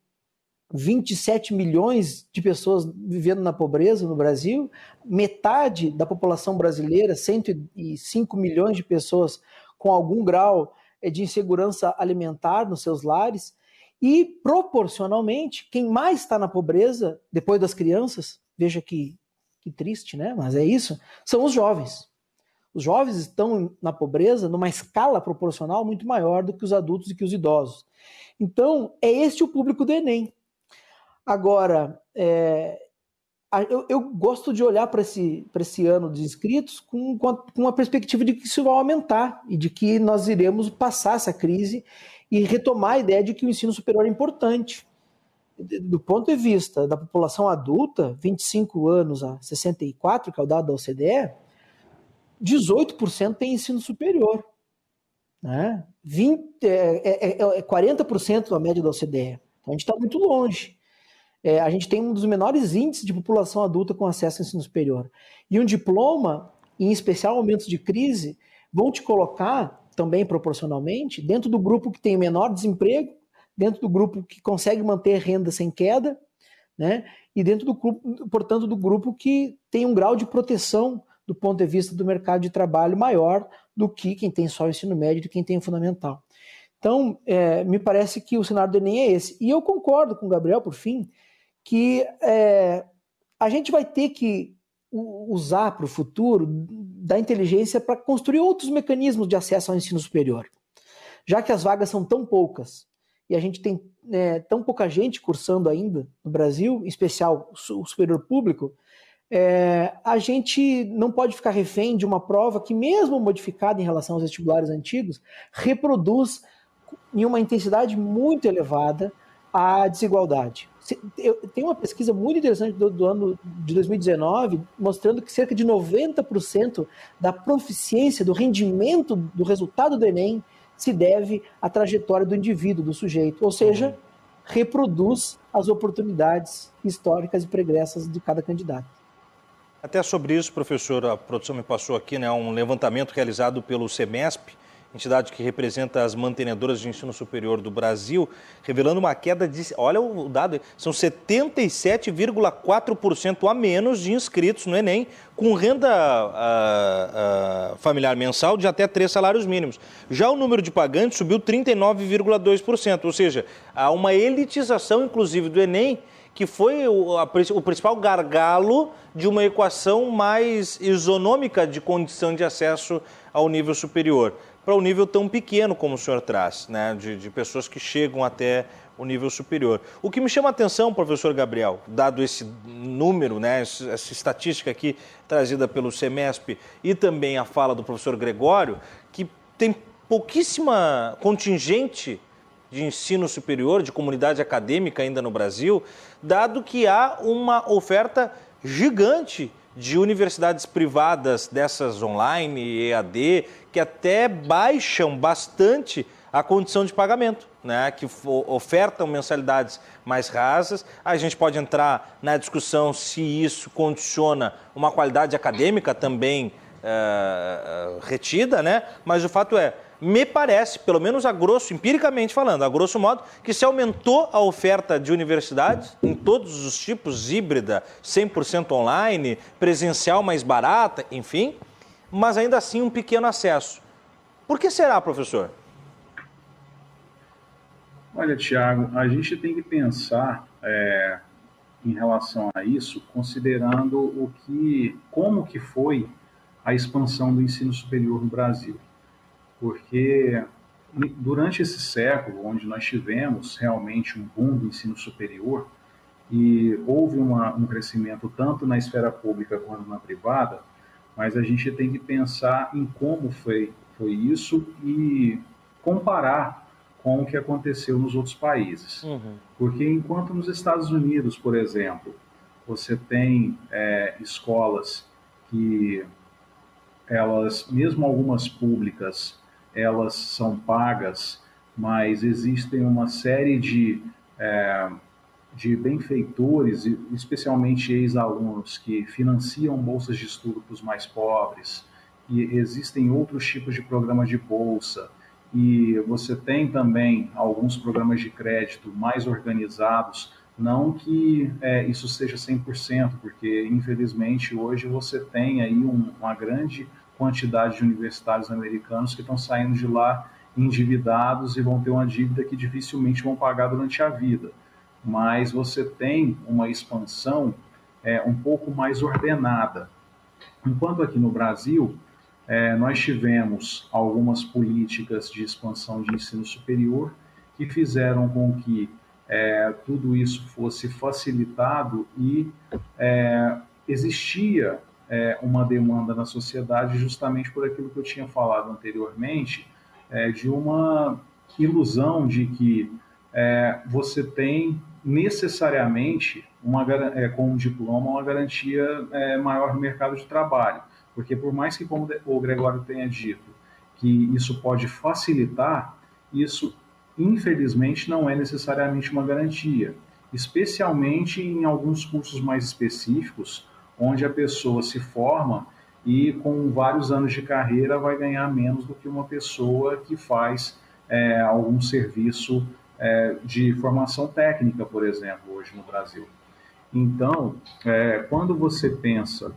27 milhões de pessoas vivendo na pobreza no Brasil, metade da população brasileira, 105 milhões de pessoas com algum grau é de insegurança alimentar nos seus lares. E, proporcionalmente, quem mais está na pobreza, depois das crianças, veja que, que triste, né? Mas é isso, são os jovens. Os jovens estão na pobreza numa escala proporcional muito maior do que os adultos e que os idosos. Então, é este o público do Enem. Agora, é, eu, eu, gosto de olhar para esse, esse ano de inscritos com, com, a, perspectiva de que isso vai aumentar e de que nós iremos passar essa crise e retomar a ideia de que o ensino superior é importante. Do ponto de vista da população adulta, 25 anos a 64, que é o dado da OCDE, 18% tem ensino superior. Né? 20, é, é, é 40% da média da OCDE. Então a gente está muito longe é, a gente tem um dos menores índices de população adulta com acesso ao ensino superior. E um diploma, em especial momentos de crise, vão te colocar, também proporcionalmente, dentro do grupo que tem menor desemprego, dentro do grupo que consegue manter renda sem queda, né? E dentro do grupo, portanto, do grupo que tem um grau de proteção do ponto de vista do mercado de trabalho maior do que quem tem só o ensino médio, do quem tem o fundamental. Então, é, me parece que o cenário do Enem é esse. E eu concordo com o Gabriel, por fim, que é, a gente vai ter que usar para o futuro da inteligência para construir outros mecanismos de acesso ao ensino superior. Já que as vagas são tão poucas e a gente tem é, tão pouca gente cursando ainda no Brasil, em especial o superior público, é, a gente não pode ficar refém de uma prova que, mesmo modificada em relação aos vestibulares antigos, reproduz em uma intensidade muito elevada a desigualdade. Tem uma pesquisa muito interessante do, do, ano de 2019 mostrando que cerca de 90% da proficiência, do rendimento, do resultado do Enem se deve à trajetória do indivíduo, do sujeito, ou seja, reproduz as oportunidades históricas e pregressas de cada candidato. Até sobre isso, professor, a produção me passou aqui, né, um levantamento realizado pelo SEMESP, entidade que representa as mantenedoras de ensino superior do Brasil, revelando uma queda de, olha o dado, são 77,4% a menos de inscritos no Enem, com renda uh, uh, familiar mensal de até três salários mínimos. Já o número de pagantes subiu 39,2%, ou seja, há uma elitização, inclusive, do Enem, que foi o principal gargalo de uma equação mais isonômica de condição de acesso ao nível superior para um nível tão pequeno como o senhor traz, né, de, de pessoas que chegam até o nível superior. O que me chama a atenção, professor Gabriel, dado esse número, né, essa estatística aqui trazida pelo SEMESP e também a fala do professor Gregório, que tem pouquíssima contingente de ensino superior, de comunidade acadêmica ainda no Brasil, dado que há uma oferta gigante de universidades privadas dessas online, EAD, que até baixam bastante a condição de pagamento, né? que ofertam mensalidades mais rasas. A gente pode entrar na discussão se isso condiciona uma qualidade acadêmica também uh, retida, né? mas o fato é, me parece, pelo menos a grosso, empiricamente falando, a grosso modo, que se aumentou a oferta de universidades em todos os tipos, híbrida, 100% online, presencial mais barata, enfim, mas ainda assim um pequeno acesso. Por que será, professor? Olha, Tiago, a gente tem que pensar é, em relação a isso, considerando o que, como que foi a expansão do ensino superior no Brasil porque durante esse século, onde nós tivemos realmente um boom do ensino superior, e houve uma, um crescimento tanto na esfera pública quanto na privada, mas a gente tem que pensar em como foi, foi isso e comparar com o que aconteceu nos outros países. Uhum. Porque enquanto nos Estados Unidos, por exemplo, você tem é, escolas que elas, mesmo algumas públicas, elas são pagas, mas existem uma série de, é, de benfeitores, especialmente ex-alunos, que financiam bolsas de estudo para os mais pobres, e existem outros tipos de programas de bolsa, e você tem também alguns programas de crédito mais organizados, não que é, isso seja 100%, porque infelizmente hoje você tem aí um, uma grande quantidade de universitários americanos que estão saindo de lá endividados e vão ter uma dívida que dificilmente vão pagar durante a vida. Mas você tem uma expansão é, um pouco mais ordenada. Enquanto aqui no Brasil, é, nós tivemos algumas políticas de expansão de ensino superior que fizeram com que é, tudo isso fosse facilitado e é, existia é, uma demanda na sociedade justamente por aquilo que eu tinha falado anteriormente, é, de uma ilusão de que é, você tem necessariamente uma, é, com um diploma uma garantia é, maior no mercado de trabalho. Porque por mais que, como o Gregório tenha dito, que isso pode facilitar, isso infelizmente não é necessariamente uma garantia, especialmente em alguns cursos mais específicos, onde a pessoa se forma e com vários anos de carreira vai ganhar menos do que uma pessoa que faz é, algum serviço é, de formação técnica, por exemplo, hoje no Brasil. Então, é, quando você pensa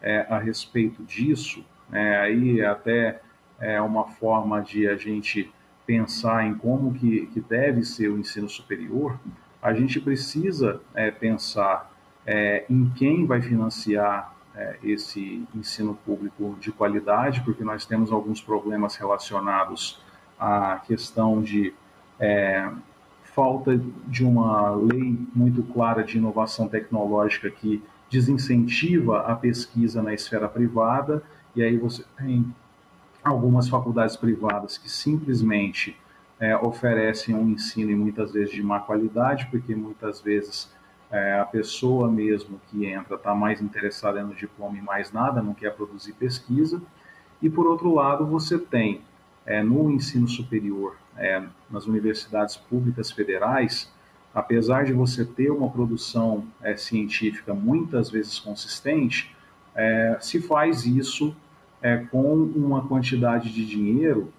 é, a respeito disso, é, aí até é uma forma de a gente pensar em como que, que deve ser o ensino superior, a gente precisa é, pensar é, em quem vai financiar é, esse ensino público de qualidade, porque nós temos alguns problemas relacionados à questão de é, falta de uma lei muito clara de inovação tecnológica que desincentiva a pesquisa na esfera privada, e aí você tem algumas faculdades privadas que simplesmente é, oferecem um ensino e muitas vezes de má qualidade, porque muitas vezes é, a pessoa mesmo que entra está mais interessada no diploma e mais nada, não quer produzir pesquisa. E por outro lado, você tem é, no ensino superior, é, nas universidades públicas federais, apesar de você ter uma produção é, científica muitas vezes consistente, é, se faz isso é, com uma quantidade de dinheiro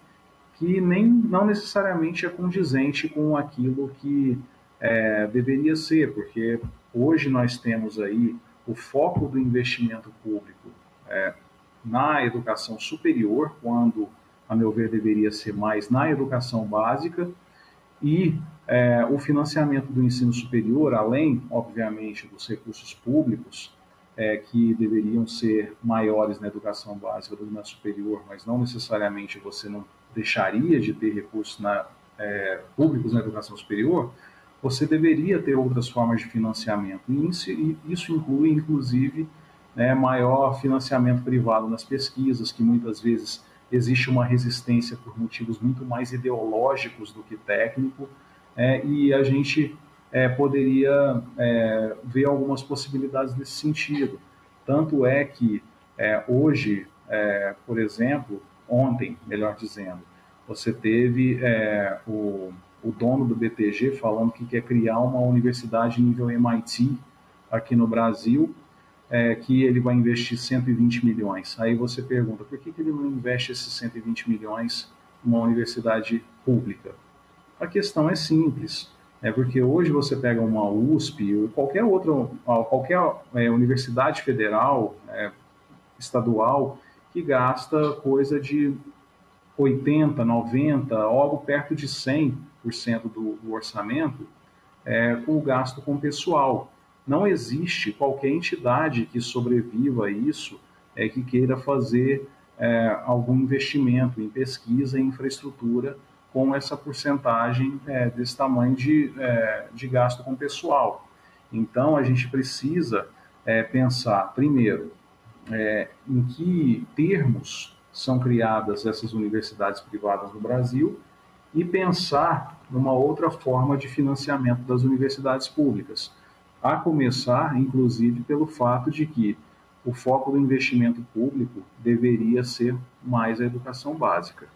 que nem não necessariamente é condizente com aquilo que é, deveria ser, porque hoje nós temos aí o foco do investimento público é, na educação superior, quando, a meu ver, deveria ser mais na educação básica, e é, o financiamento do ensino superior, além, obviamente, dos recursos públicos, é, que deveriam ser maiores na educação básica do que na superior, mas não necessariamente você não deixaria de ter recursos na, é, públicos na educação superior, você deveria ter outras formas de financiamento. E isso, inclui, inclusive, né, maior financiamento privado nas pesquisas, que muitas vezes existe uma resistência por motivos muito mais ideológicos do que técnico, é, e a gente é, poderia é, ver algumas possibilidades nesse sentido. Tanto é que é, hoje, é, por exemplo, ontem, melhor dizendo, você teve é, o, o dono do BTG falando que quer criar uma universidade nível MIT aqui no Brasil, é, que ele vai investir 120 milhões. Aí você pergunta, por que, que ele não investe esses 120 milhões numa universidade pública? A questão é simples, é porque hoje você pega uma USP ou qualquer outra, qualquer é, universidade federal, é, estadual, que gasta coisa de 80, 90, algo perto de 100% do, do orçamento é, com o gasto com pessoal. Não existe qualquer entidade que sobreviva a isso, é, que queira fazer é, algum investimento em pesquisa e infraestrutura com essa porcentagem é, desse tamanho de, é, de gasto com pessoal. Então, a gente precisa é, pensar, primeiro, é, em que termos são criadas essas universidades privadas no Brasil e pensar numa outra forma de financiamento das universidades públicas. A começar, inclusive, pelo fato de que o foco do investimento público deveria ser mais a educação básica.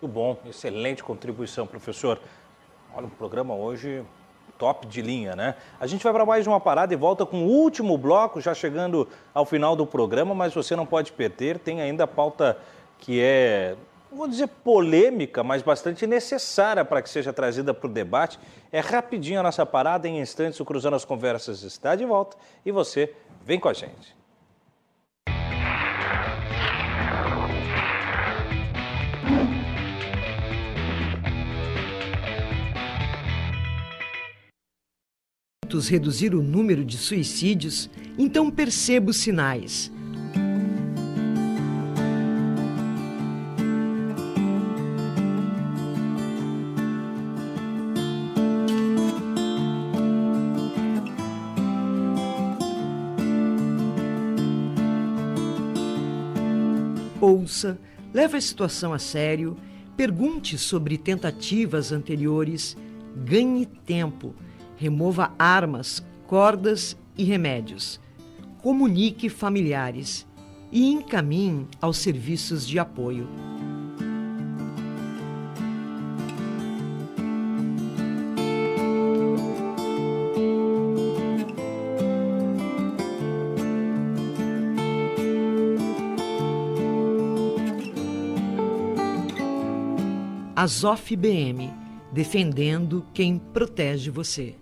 Muito bom, excelente contribuição, professor. Olha, o programa hoje top de linha, né? A gente vai para mais uma parada e volta com o último bloco, já chegando ao final do programa, mas você não pode perder, tem ainda a pauta que é, vou dizer polêmica, mas bastante necessária para que seja trazida para o debate. É rapidinho a nossa parada, em instantes o Cruzando as Conversas está de volta e você vem com a gente. reduzir o número de suicídios, então perceba os sinais. Ouça, leve a situação a sério, pergunte sobre tentativas anteriores, ganhe tempo remova armas, cordas e remédios. Comunique familiares e encaminhe aos serviços de apoio. Azof BM, defendendo quem protege você.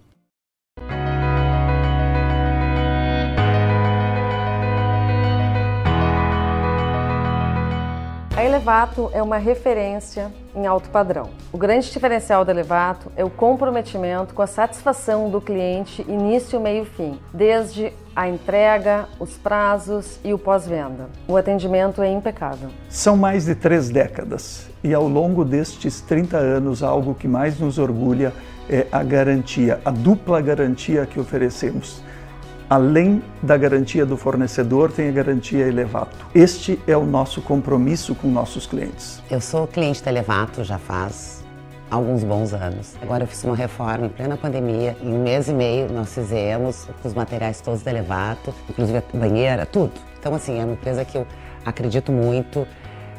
Elevato é uma referência em alto padrão. O grande diferencial da Elevato é o comprometimento com a satisfação do cliente início, meio e fim, desde a entrega, os prazos e o pós-venda. O atendimento é impecável. São mais de três décadas e ao longo destes 30 anos, algo que mais nos orgulha é a garantia, a dupla garantia que oferecemos além da garantia do fornecedor, tem a garantia Elevato. Este é o nosso compromisso com nossos clientes. Eu sou cliente da Elevato já faz alguns bons anos. Agora eu fiz uma reforma em plena pandemia. Em um mês e meio nós fizemos os materiais todos da Elevato, inclusive a banheira, tudo. Então assim, é uma empresa que eu acredito muito,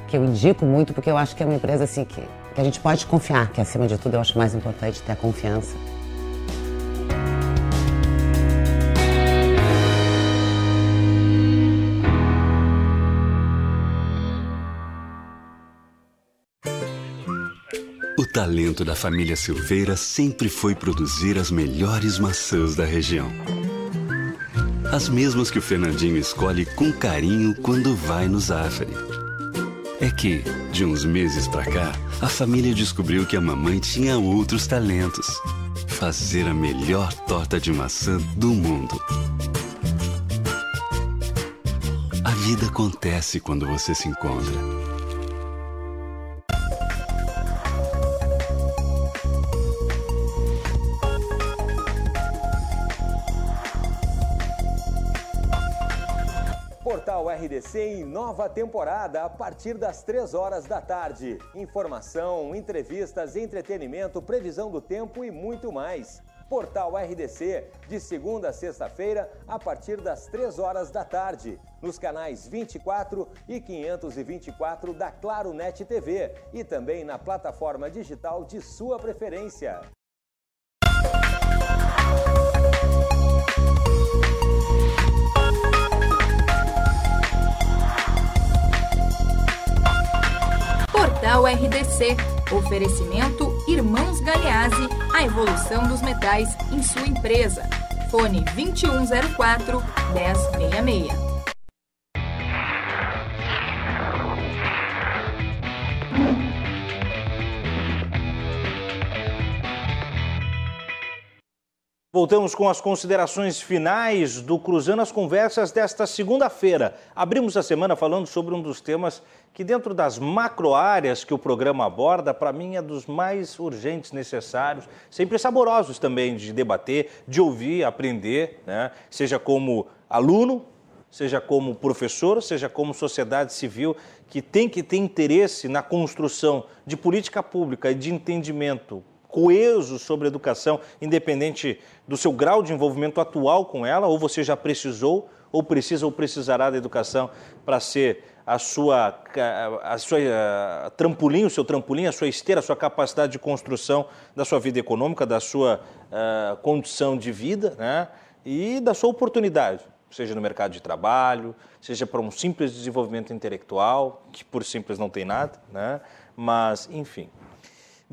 que eu indico muito, porque eu acho que é uma empresa assim que, que a gente pode confiar, que acima de tudo eu acho mais importante ter a confiança. Talento da família Silveira sempre foi produzir as melhores maçãs da região. As mesmas que o Fernandinho escolhe com carinho quando vai no Zafari. É que, de uns meses pra cá, a família descobriu que a mamãe tinha outros talentos. Fazer a melhor torta de maçã do mundo. A vida acontece quando você se encontra. RDC em nova temporada a partir das 3 horas da tarde. Informação, entrevistas, entretenimento, previsão do tempo e muito mais. Portal RDC, de segunda a sexta-feira, a partir das 3 horas da tarde, nos canais 24 e 524 da Claro Net TV e também na plataforma digital de sua preferência. Portal RDC. Oferecimento Irmãos Galeazzi, a evolução dos metais em sua empresa. Fone 2104 1066. Voltamos com as considerações finais do Cruzando as Conversas desta segunda-feira. Abrimos a semana falando sobre um dos temas que, dentro das macro-áreas que o programa aborda, para mim é dos mais urgentes, necessários, sempre saborosos também de debater, de ouvir, aprender, né? seja como aluno, seja como professor, seja como sociedade civil, que tem que ter interesse na construção de política pública e de entendimento coeso sobre educação, independente do seu grau de envolvimento atual com ela, ou você já precisou, ou precisa ou precisará da educação para ser a sua, a sua a trampolim, o seu trampolim, a sua esteira, a sua capacidade de construção da sua vida econômica, da sua uh, condição de vida né? e da sua oportunidade, seja no mercado de trabalho, seja para um simples desenvolvimento intelectual, que por simples não tem nada, né? mas enfim.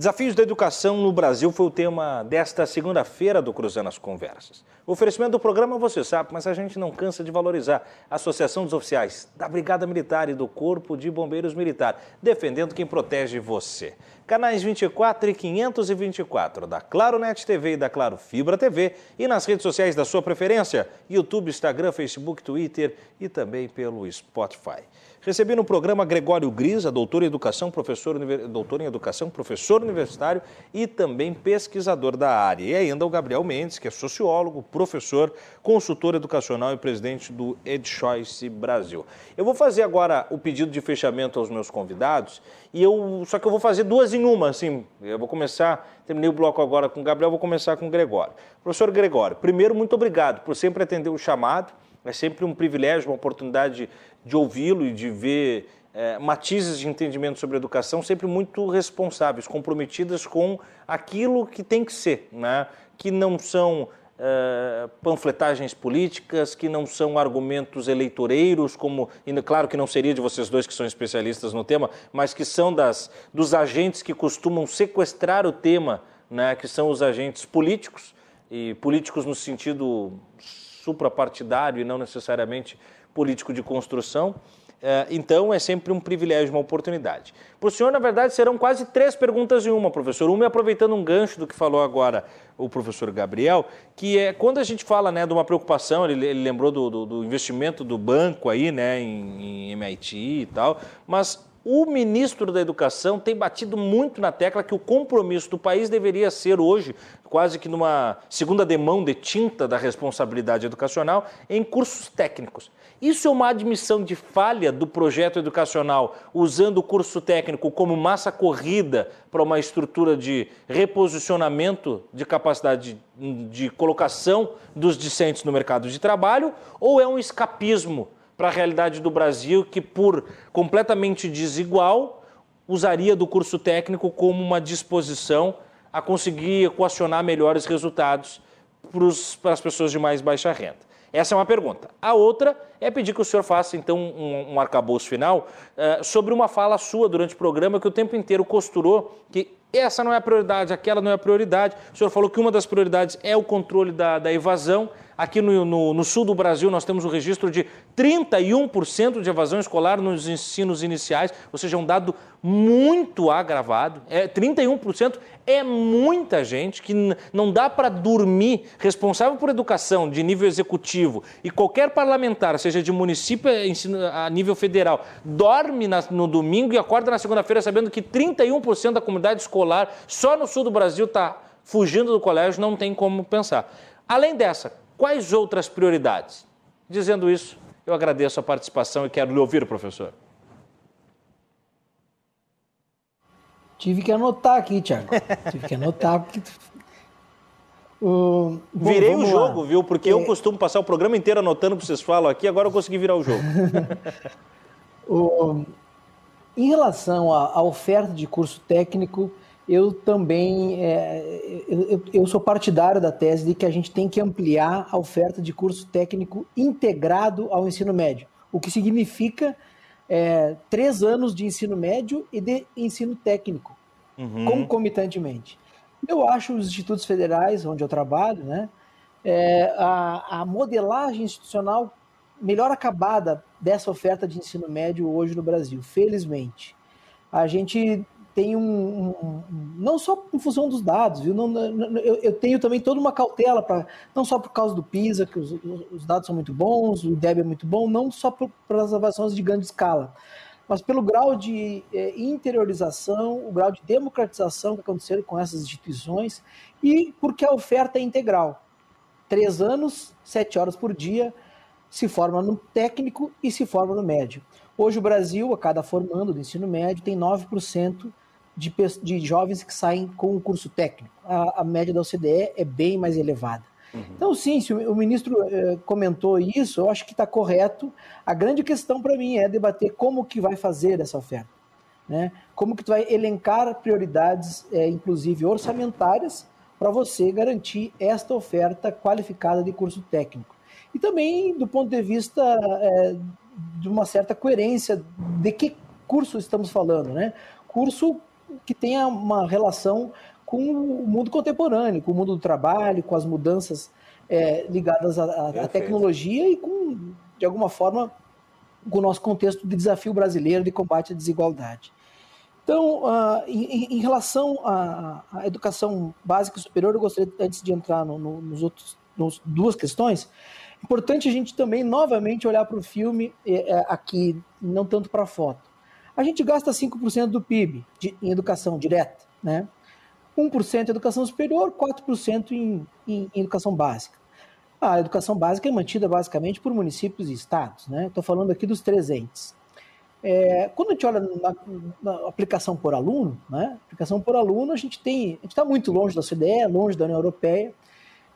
Desafios da educação no Brasil foi o tema desta segunda-feira do Cruzando as Conversas. O oferecimento do programa você sabe, mas a gente não cansa de valorizar a Associação dos Oficiais da Brigada Militar e do Corpo de Bombeiros Militar, defendendo quem protege você. Canais 24 e 524 da Claro Net TV e da Claro Fibra TV e nas redes sociais da sua preferência, YouTube, Instagram, Facebook, Twitter e também pelo Spotify. Recebi no programa Gregório Grisa, doutor em educação, professor, doutor em educação, professor universitário e também pesquisador da área. E ainda o Gabriel Mendes, que é sociólogo, professor, consultor educacional e presidente do EdChoice Brasil. Eu vou fazer agora o pedido de fechamento aos meus convidados e eu só que eu vou fazer duas em uma, assim. Eu vou começar, terminei o bloco agora com o Gabriel, vou começar com o Gregório. Professor Gregório, primeiro muito obrigado por sempre atender o chamado. É sempre um privilégio, uma oportunidade de ouvi-lo e de ver é, matizes de entendimento sobre educação sempre muito responsáveis, comprometidas com aquilo que tem que ser, né? que não são é, panfletagens políticas, que não são argumentos eleitoreiros, como, claro que não seria de vocês dois que são especialistas no tema, mas que são das, dos agentes que costumam sequestrar o tema, né? que são os agentes políticos, e políticos no sentido suprapartidário e não necessariamente político de construção. É, então, é sempre um privilégio, uma oportunidade. Para o senhor, na verdade, serão quase três perguntas em uma, professor. Uma é aproveitando um gancho do que falou agora o professor Gabriel, que é quando a gente fala né, de uma preocupação, ele, ele lembrou do, do, do, investimento do banco aí, né, em, em MIT e tal, mas o ministro da Educação tem batido muito na tecla que o compromisso do país deveria ser hoje, quase que numa segunda demão de tinta da responsabilidade educacional, em cursos técnicos. Isso é uma admissão de falha do projeto educacional, usando o curso técnico como massa corrida para uma estrutura de reposicionamento de capacidade de, colocação dos discentes no mercado de trabalho, ou é um escapismo? Para a realidade do Brasil que, por completamente desigual, usaria do curso técnico como uma disposição a conseguir equacionar melhores resultados para as pessoas de mais baixa renda. Essa é uma pergunta. A outra é pedir que o senhor faça, então, um, um arcabouço final uh, sobre uma fala sua durante o programa que o tempo inteiro costurou que essa não é a prioridade, aquela não é a prioridade. O senhor falou que uma das prioridades é o controle da, da evasão. Aqui no, no, no, sul do Brasil, nós temos um registro de 31% de evasão escolar nos ensinos iniciais, ou seja, um dado muito agravado. É, 31% é muita gente que não dá para dormir. Responsável por educação de nível executivo e qualquer parlamentar, seja de município a nível federal, dorme na, no domingo e acorda na segunda-feira sabendo que 31% da comunidade escolar só no sul do Brasil está fugindo do colégio, não tem como pensar. Além dessa, Quais outras prioridades? Dizendo isso, eu agradeço a participação e quero lhe ouvir, professor. Tive que anotar aqui, Tiago. Tive que anotar porque. Uh, bom, Virei o jogo, lá. viu? Porque é... eu costumo passar o programa inteiro anotando o que vocês falam aqui, agora eu consegui virar o jogo. o... Em relação à oferta de curso técnico, eu também é, eu, eu, sou partidário da tese de que a gente tem que ampliar a oferta de curso técnico integrado ao ensino médio, o que significa é, três anos de ensino médio e de ensino técnico, uhum. concomitantemente. Eu acho os institutos federais, onde eu trabalho, né, é, a, a modelagem institucional melhor acabada dessa oferta de ensino médio hoje no Brasil, felizmente. A gente tem um, um, não só em função dos dados, viu? Não, não, eu, eu, tenho também toda uma cautela para não só por causa do PISA, que os, os, dados são muito bons, o IDEB é muito bom, não só pelas avaliações de grande escala, mas pelo grau de é, interiorização, o grau de democratização que aconteceram com essas instituições e porque a oferta é integral. Três anos, sete horas por dia, se forma no técnico e se forma no médio. Hoje o Brasil, a cada formando do ensino médio, tem 9% de, de jovens que saem com o curso técnico. A, a média da OCDE é bem mais elevada. Uhum. Então, sim, se o, o ministro eh, comentou isso, eu acho que está correto. A grande questão para mim é debater como que vai fazer essa oferta. Né? Como que tu vai elencar prioridades, eh, inclusive orçamentárias, para você garantir esta oferta qualificada de curso técnico. E também do ponto de vista eh, de uma certa coerência de que curso estamos falando, né? Curso que tenha uma relação com o mundo contemporâneo, com o mundo do trabalho, com as mudanças é, ligadas à, à tecnologia e com, de alguma forma, com o nosso contexto de desafio brasileiro de combate à desigualdade. Então, uh, em, em, relação à, à, educação básica e superior, eu gostaria, antes de entrar no, no, nos outros nos duas questões, importante a gente também novamente olhar para o filme é, é, aqui, não tanto para a foto. A gente gasta 5% do PIB de, em educação direta, né? 1% em educação superior, 4% em, em, em educação básica. A educação básica é mantida basicamente por municípios e estados, né? Estou falando aqui dos três entes. É, quando a gente olha na, na, aplicação por aluno, né? Aplicação por aluno, a gente tem, a gente está muito longe da OCDE, longe da União Europeia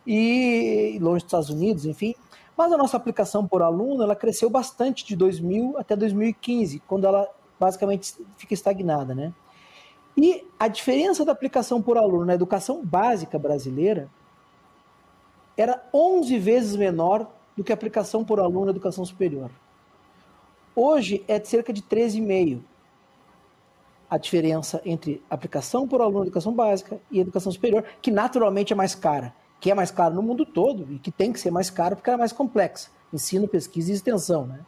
e longe dos Estados Unidos, enfim. Mas a nossa aplicação por aluno, ela cresceu bastante de 2000 até 2015, quando ela basicamente fica estagnada, né? E a diferença da aplicação por aluno na educação básica brasileira era 11 vezes menor do que a aplicação por aluno na educação superior. Hoje é de cerca de 13,5 a diferença entre aplicação por aluno na educação básica e educação superior, que naturalmente é mais cara, que é mais caro no mundo todo e que tem que ser mais caro porque ela é mais complexa, ensino, pesquisa e extensão, né?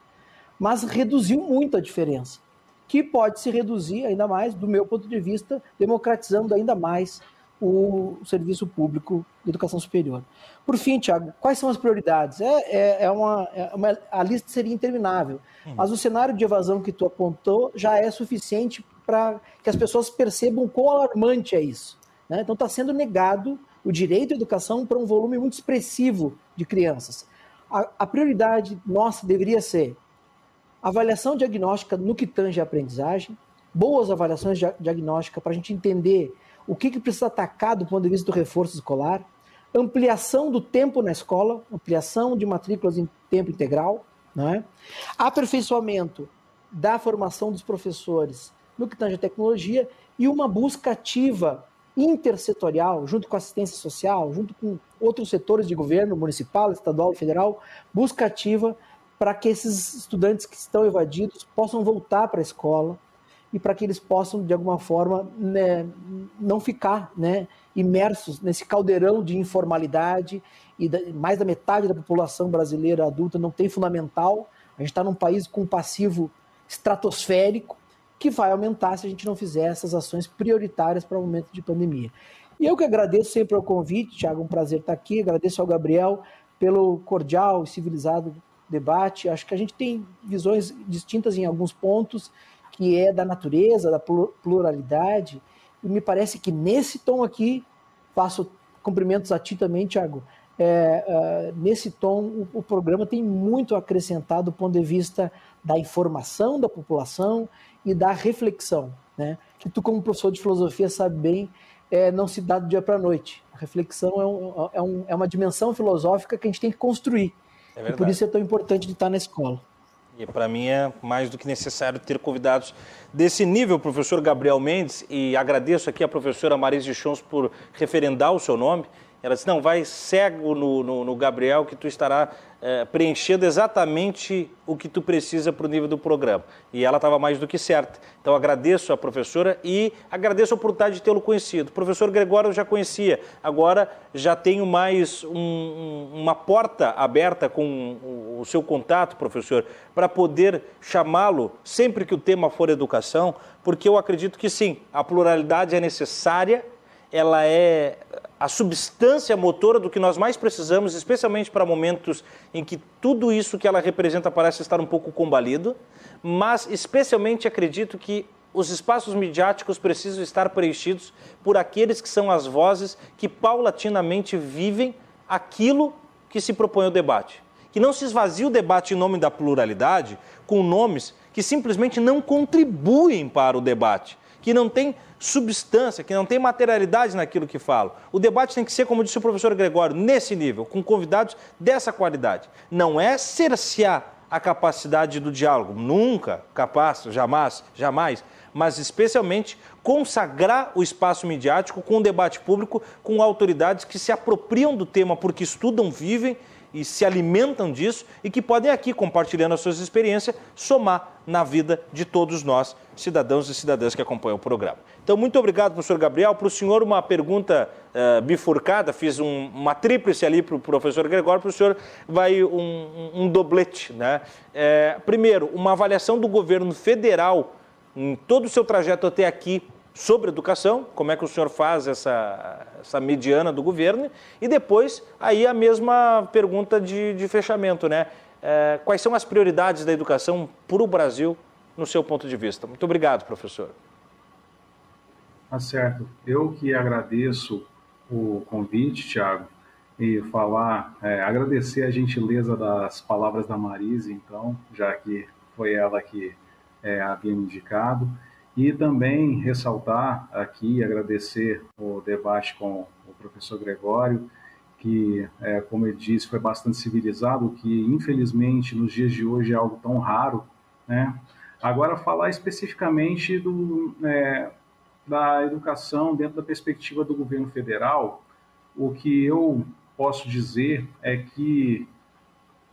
Mas reduziu muito a diferença que pode se reduzir ainda mais, do meu ponto de vista, democratizando ainda mais o serviço público de educação superior. Por fim, Tiago, quais são as prioridades? É, é, é, uma, é uma, a lista seria interminável, hum. mas o cenário de evasão que tu apontou já é suficiente para que as pessoas percebam quão alarmante é isso. Né? Então está sendo negado o direito à educação para um volume muito expressivo de crianças. A, a prioridade nossa deveria ser avaliação diagnóstica no que tange a aprendizagem, boas avaliações diagnósticas para a gente entender o que, que precisa atacar do ponto de vista do reforço escolar, ampliação do tempo na escola, ampliação de matrículas em tempo integral, é? aperfeiçoamento da formação dos professores no que tange a tecnologia e uma busca ativa intersetorial, junto com assistência social, junto com outros setores de governo, municipal, estadual e federal, busca ativa para que esses estudantes que estão evadidos possam voltar para a escola e para que eles possam, de alguma forma, né, não ficar né, imersos nesse caldeirão de informalidade e da, mais da metade da população brasileira adulta não tem fundamental. A gente está num país com um passivo estratosférico que vai aumentar se a gente não fizer essas ações prioritárias para o momento de pandemia. E eu que agradeço sempre o convite, Thiago, um prazer estar aqui. Agradeço ao Gabriel pelo cordial e civilizado debate. Acho que a gente tem visões distintas em alguns pontos, que é da natureza, da pluralidade. E me parece que nesse tom aqui, faço cumprimentos a ti também, Thiago. É, é, nesse tom, o, o, programa tem muito a acrescentar do ponto de vista da informação da população e da reflexão, né? Que tu, como professor de filosofia, sabe bem, é, não se dá do dia para a noite. A reflexão é, um, é, um, é, uma dimensão filosófica que a gente tem que construir. É por isso é tão importante de estar na escola. E para mim é mais do que necessário ter convidados desse nível, professor Gabriel Mendes, e agradeço aqui a professora Marise Chons por referendar o seu nome. Ela disse, não, vai cego no, no, no Gabriel que tu estará é, preenchendo exatamente o que tu precisa para o nível do programa. E ela estava mais do que certa. Então agradeço a professora e agradeço a oportunidade de tê-lo conhecido. O professor Gregório eu já conhecia, agora já tenho mais um, uma porta aberta com o, o seu contato, professor, para poder chamá-lo sempre que o tema for educação, porque eu acredito que sim, a pluralidade é necessária ela é a substância motora do que nós mais precisamos, especialmente para momentos em que tudo isso que ela representa parece estar um pouco combalido, mas especialmente acredito que os espaços midiáticos precisam estar preenchidos por aqueles que são as vozes que paulatinamente vivem aquilo que se propõe ao debate. Que não se esvazie o debate em nome da pluralidade com nomes que simplesmente não contribuem para o debate, que não têm substância, que não tem materialidade naquilo que falo. O debate tem que ser, como disse o professor Gregório, nesse nível, com convidados dessa qualidade. Não é cercear a capacidade do diálogo, nunca capaz, jamais, jamais, mas especialmente consagrar o espaço midiático com o debate público, com autoridades que se apropriam do tema porque estudam, vivem e se alimentam disso e que podem aqui, compartilhando as suas experiências, somar na vida de todos nós, cidadãos e cidadãs que acompanham o programa. Então, muito obrigado, professor Gabriel. Para o senhor, uma pergunta uh, bifurcada, fiz um, uma tríplice ali para o professor Gregório, para o senhor vai um, um, doblete. Né? É, primeiro, uma avaliação do governo federal em todo o seu trajeto até aqui sobre educação, como é que o senhor faz essa, essa mediana do governo, e depois aí a mesma pergunta de, de fechamento, né? É, quais são as prioridades da educação para o Brasil, no seu ponto de vista? Muito obrigado, professor. Tá certo. Eu que agradeço o convite, Tiago, e falar, é, agradecer a gentileza das palavras da Marise, então, já que foi ela que é, havia indicado, e também ressaltar aqui, agradecer o debate com o professor Gregório, que, é, como ele disse, foi bastante civilizado, que infelizmente nos dias de hoje é algo tão raro, né? Agora, falar especificamente do, é, da educação dentro da perspectiva do governo federal, o que eu posso dizer é que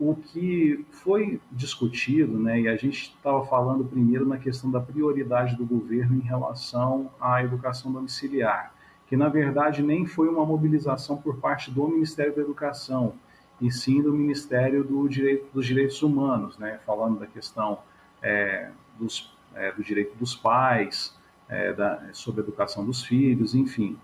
o que foi discutido, né, e a gente estava falando primeiro na questão da prioridade do governo em relação à educação domiciliar, que na verdade nem foi uma mobilização por parte do Ministério da Educação, e sim do Ministério do Direito, dos Direitos Humanos, né, falando da questão é, dos, é, do direito dos pais, é, da, sobre a educação dos filhos, enfim.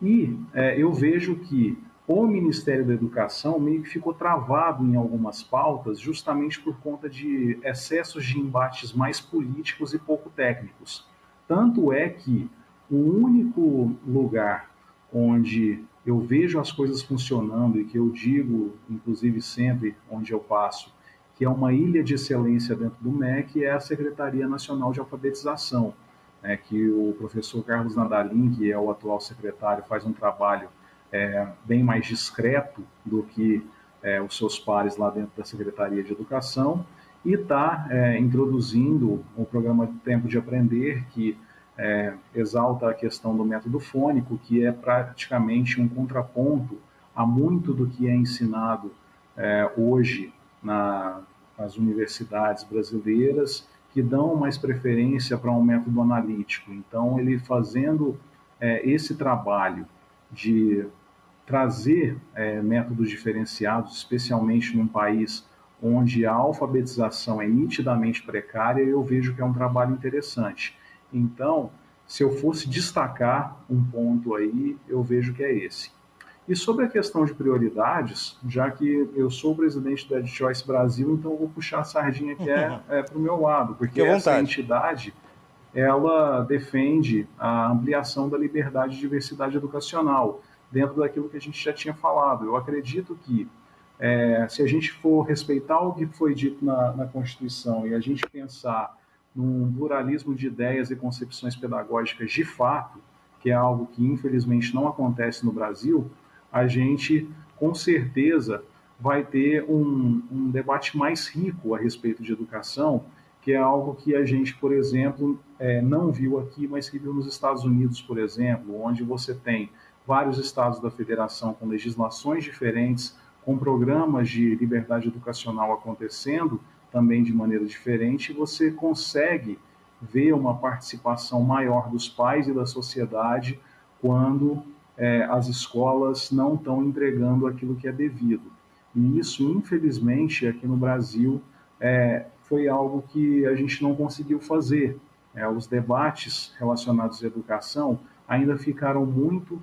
E é, eu vejo que o Ministério da Educação meio que ficou travado em algumas pautas justamente por conta de excessos de embates mais políticos e pouco técnicos. Tanto é que o único lugar onde eu vejo as coisas funcionando e que eu digo, inclusive sempre onde eu passo, que é uma ilha de excelência dentro do MEC, é a Secretaria Nacional de Alfabetização é, que o professor Carlos Nadalim, que é o atual secretário, faz um trabalho é, bem mais discreto do que é, os seus pares lá dentro da Secretaria de Educação, e está é, introduzindo o programa Tempo de Aprender, que é, exalta a questão do método fônico, que é praticamente um contraponto a muito do que é ensinado é, hoje na, nas universidades brasileiras que dão mais preferência para um método analítico. Então, ele fazendo é, esse trabalho de trazer é, métodos diferenciados, especialmente num país onde a alfabetização é nitidamente precária, eu vejo que é um trabalho interessante. Então, se eu fosse destacar um ponto aí, eu vejo que é esse. E sobre a questão de prioridades, já que eu sou o presidente da EdChoice Brasil, então eu vou puxar a sardinha que é, é para o meu lado, porque essa entidade ela defende a ampliação da liberdade e diversidade educacional, dentro daquilo que a gente já tinha falado. Eu acredito que é, se a gente for respeitar o que foi dito na, na Constituição e a gente pensar num pluralismo de ideias e concepções pedagógicas de fato, que é algo que infelizmente não acontece no Brasil, a gente com certeza vai ter um, um debate mais rico a respeito de educação, que é algo que a gente, por exemplo, é, não viu aqui, mas que viu nos Estados Unidos, por exemplo, onde você tem vários estados da federação com legislações diferentes, com programas de liberdade educacional acontecendo também de maneira diferente, você consegue ver uma participação maior dos pais e da sociedade quando é, as escolas não estão entregando aquilo que é devido. E isso, infelizmente, aqui no Brasil, é, foi algo que a gente não conseguiu fazer. É, os debates relacionados à educação ainda ficaram muito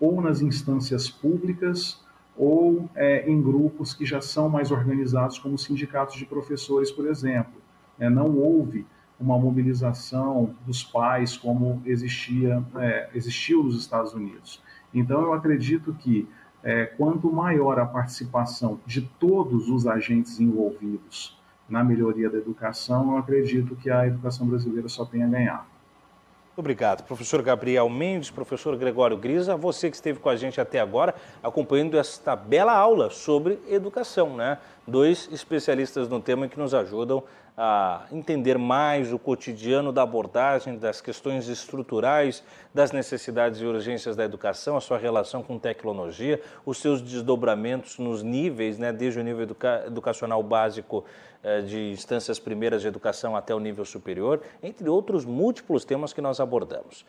ou nas instâncias públicas ou é, em grupos que já são mais organizados, como sindicatos de professores, por exemplo. É, não houve uma mobilização dos pais como existia é, existiu nos Estados Unidos. Então, eu acredito que é, quanto maior a participação de todos os agentes envolvidos na melhoria da educação, eu acredito que a educação brasileira só tem a ganhar. Obrigado, professor Gabriel Mendes, professor Gregório Grisa, você que esteve com a gente até agora, acompanhando esta bela aula sobre educação, né? Dois especialistas no tema que nos ajudam a entender mais o cotidiano da abordagem das questões estruturais, das necessidades e urgências da educação, a sua relação com tecnologia, os seus desdobramentos nos níveis, né, desde o nível educa educacional básico eh, de instâncias primeiras de educação até o nível superior, entre outros múltiplos temas que nós abordamos.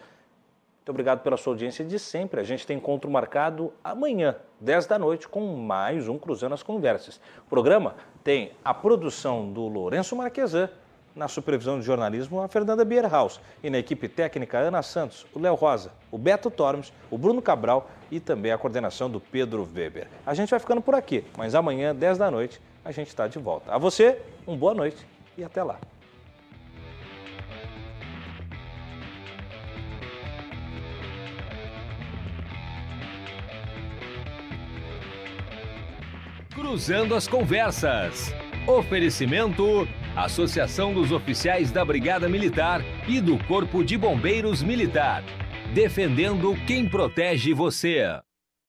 Muito obrigado pela sua audiência de sempre. A gente tem encontro marcado amanhã, 10 da noite, com mais um Cruzando as Conversas. O programa tem a produção do Lourenço Marquesan, na supervisão de jornalismo a Fernanda Bierhaus e na equipe técnica Ana Santos, o Léo Rosa, o Beto Tormes, o Bruno Cabral e também a coordenação do Pedro Weber. A gente vai ficando por aqui, mas amanhã, 10 da noite, a gente está de volta. A você, um boa noite e até lá. Cruzando as Conversas. Oferecimento: Associação dos Oficiais da Brigada Militar e do Corpo de Bombeiros Militar. Defendendo quem protege você.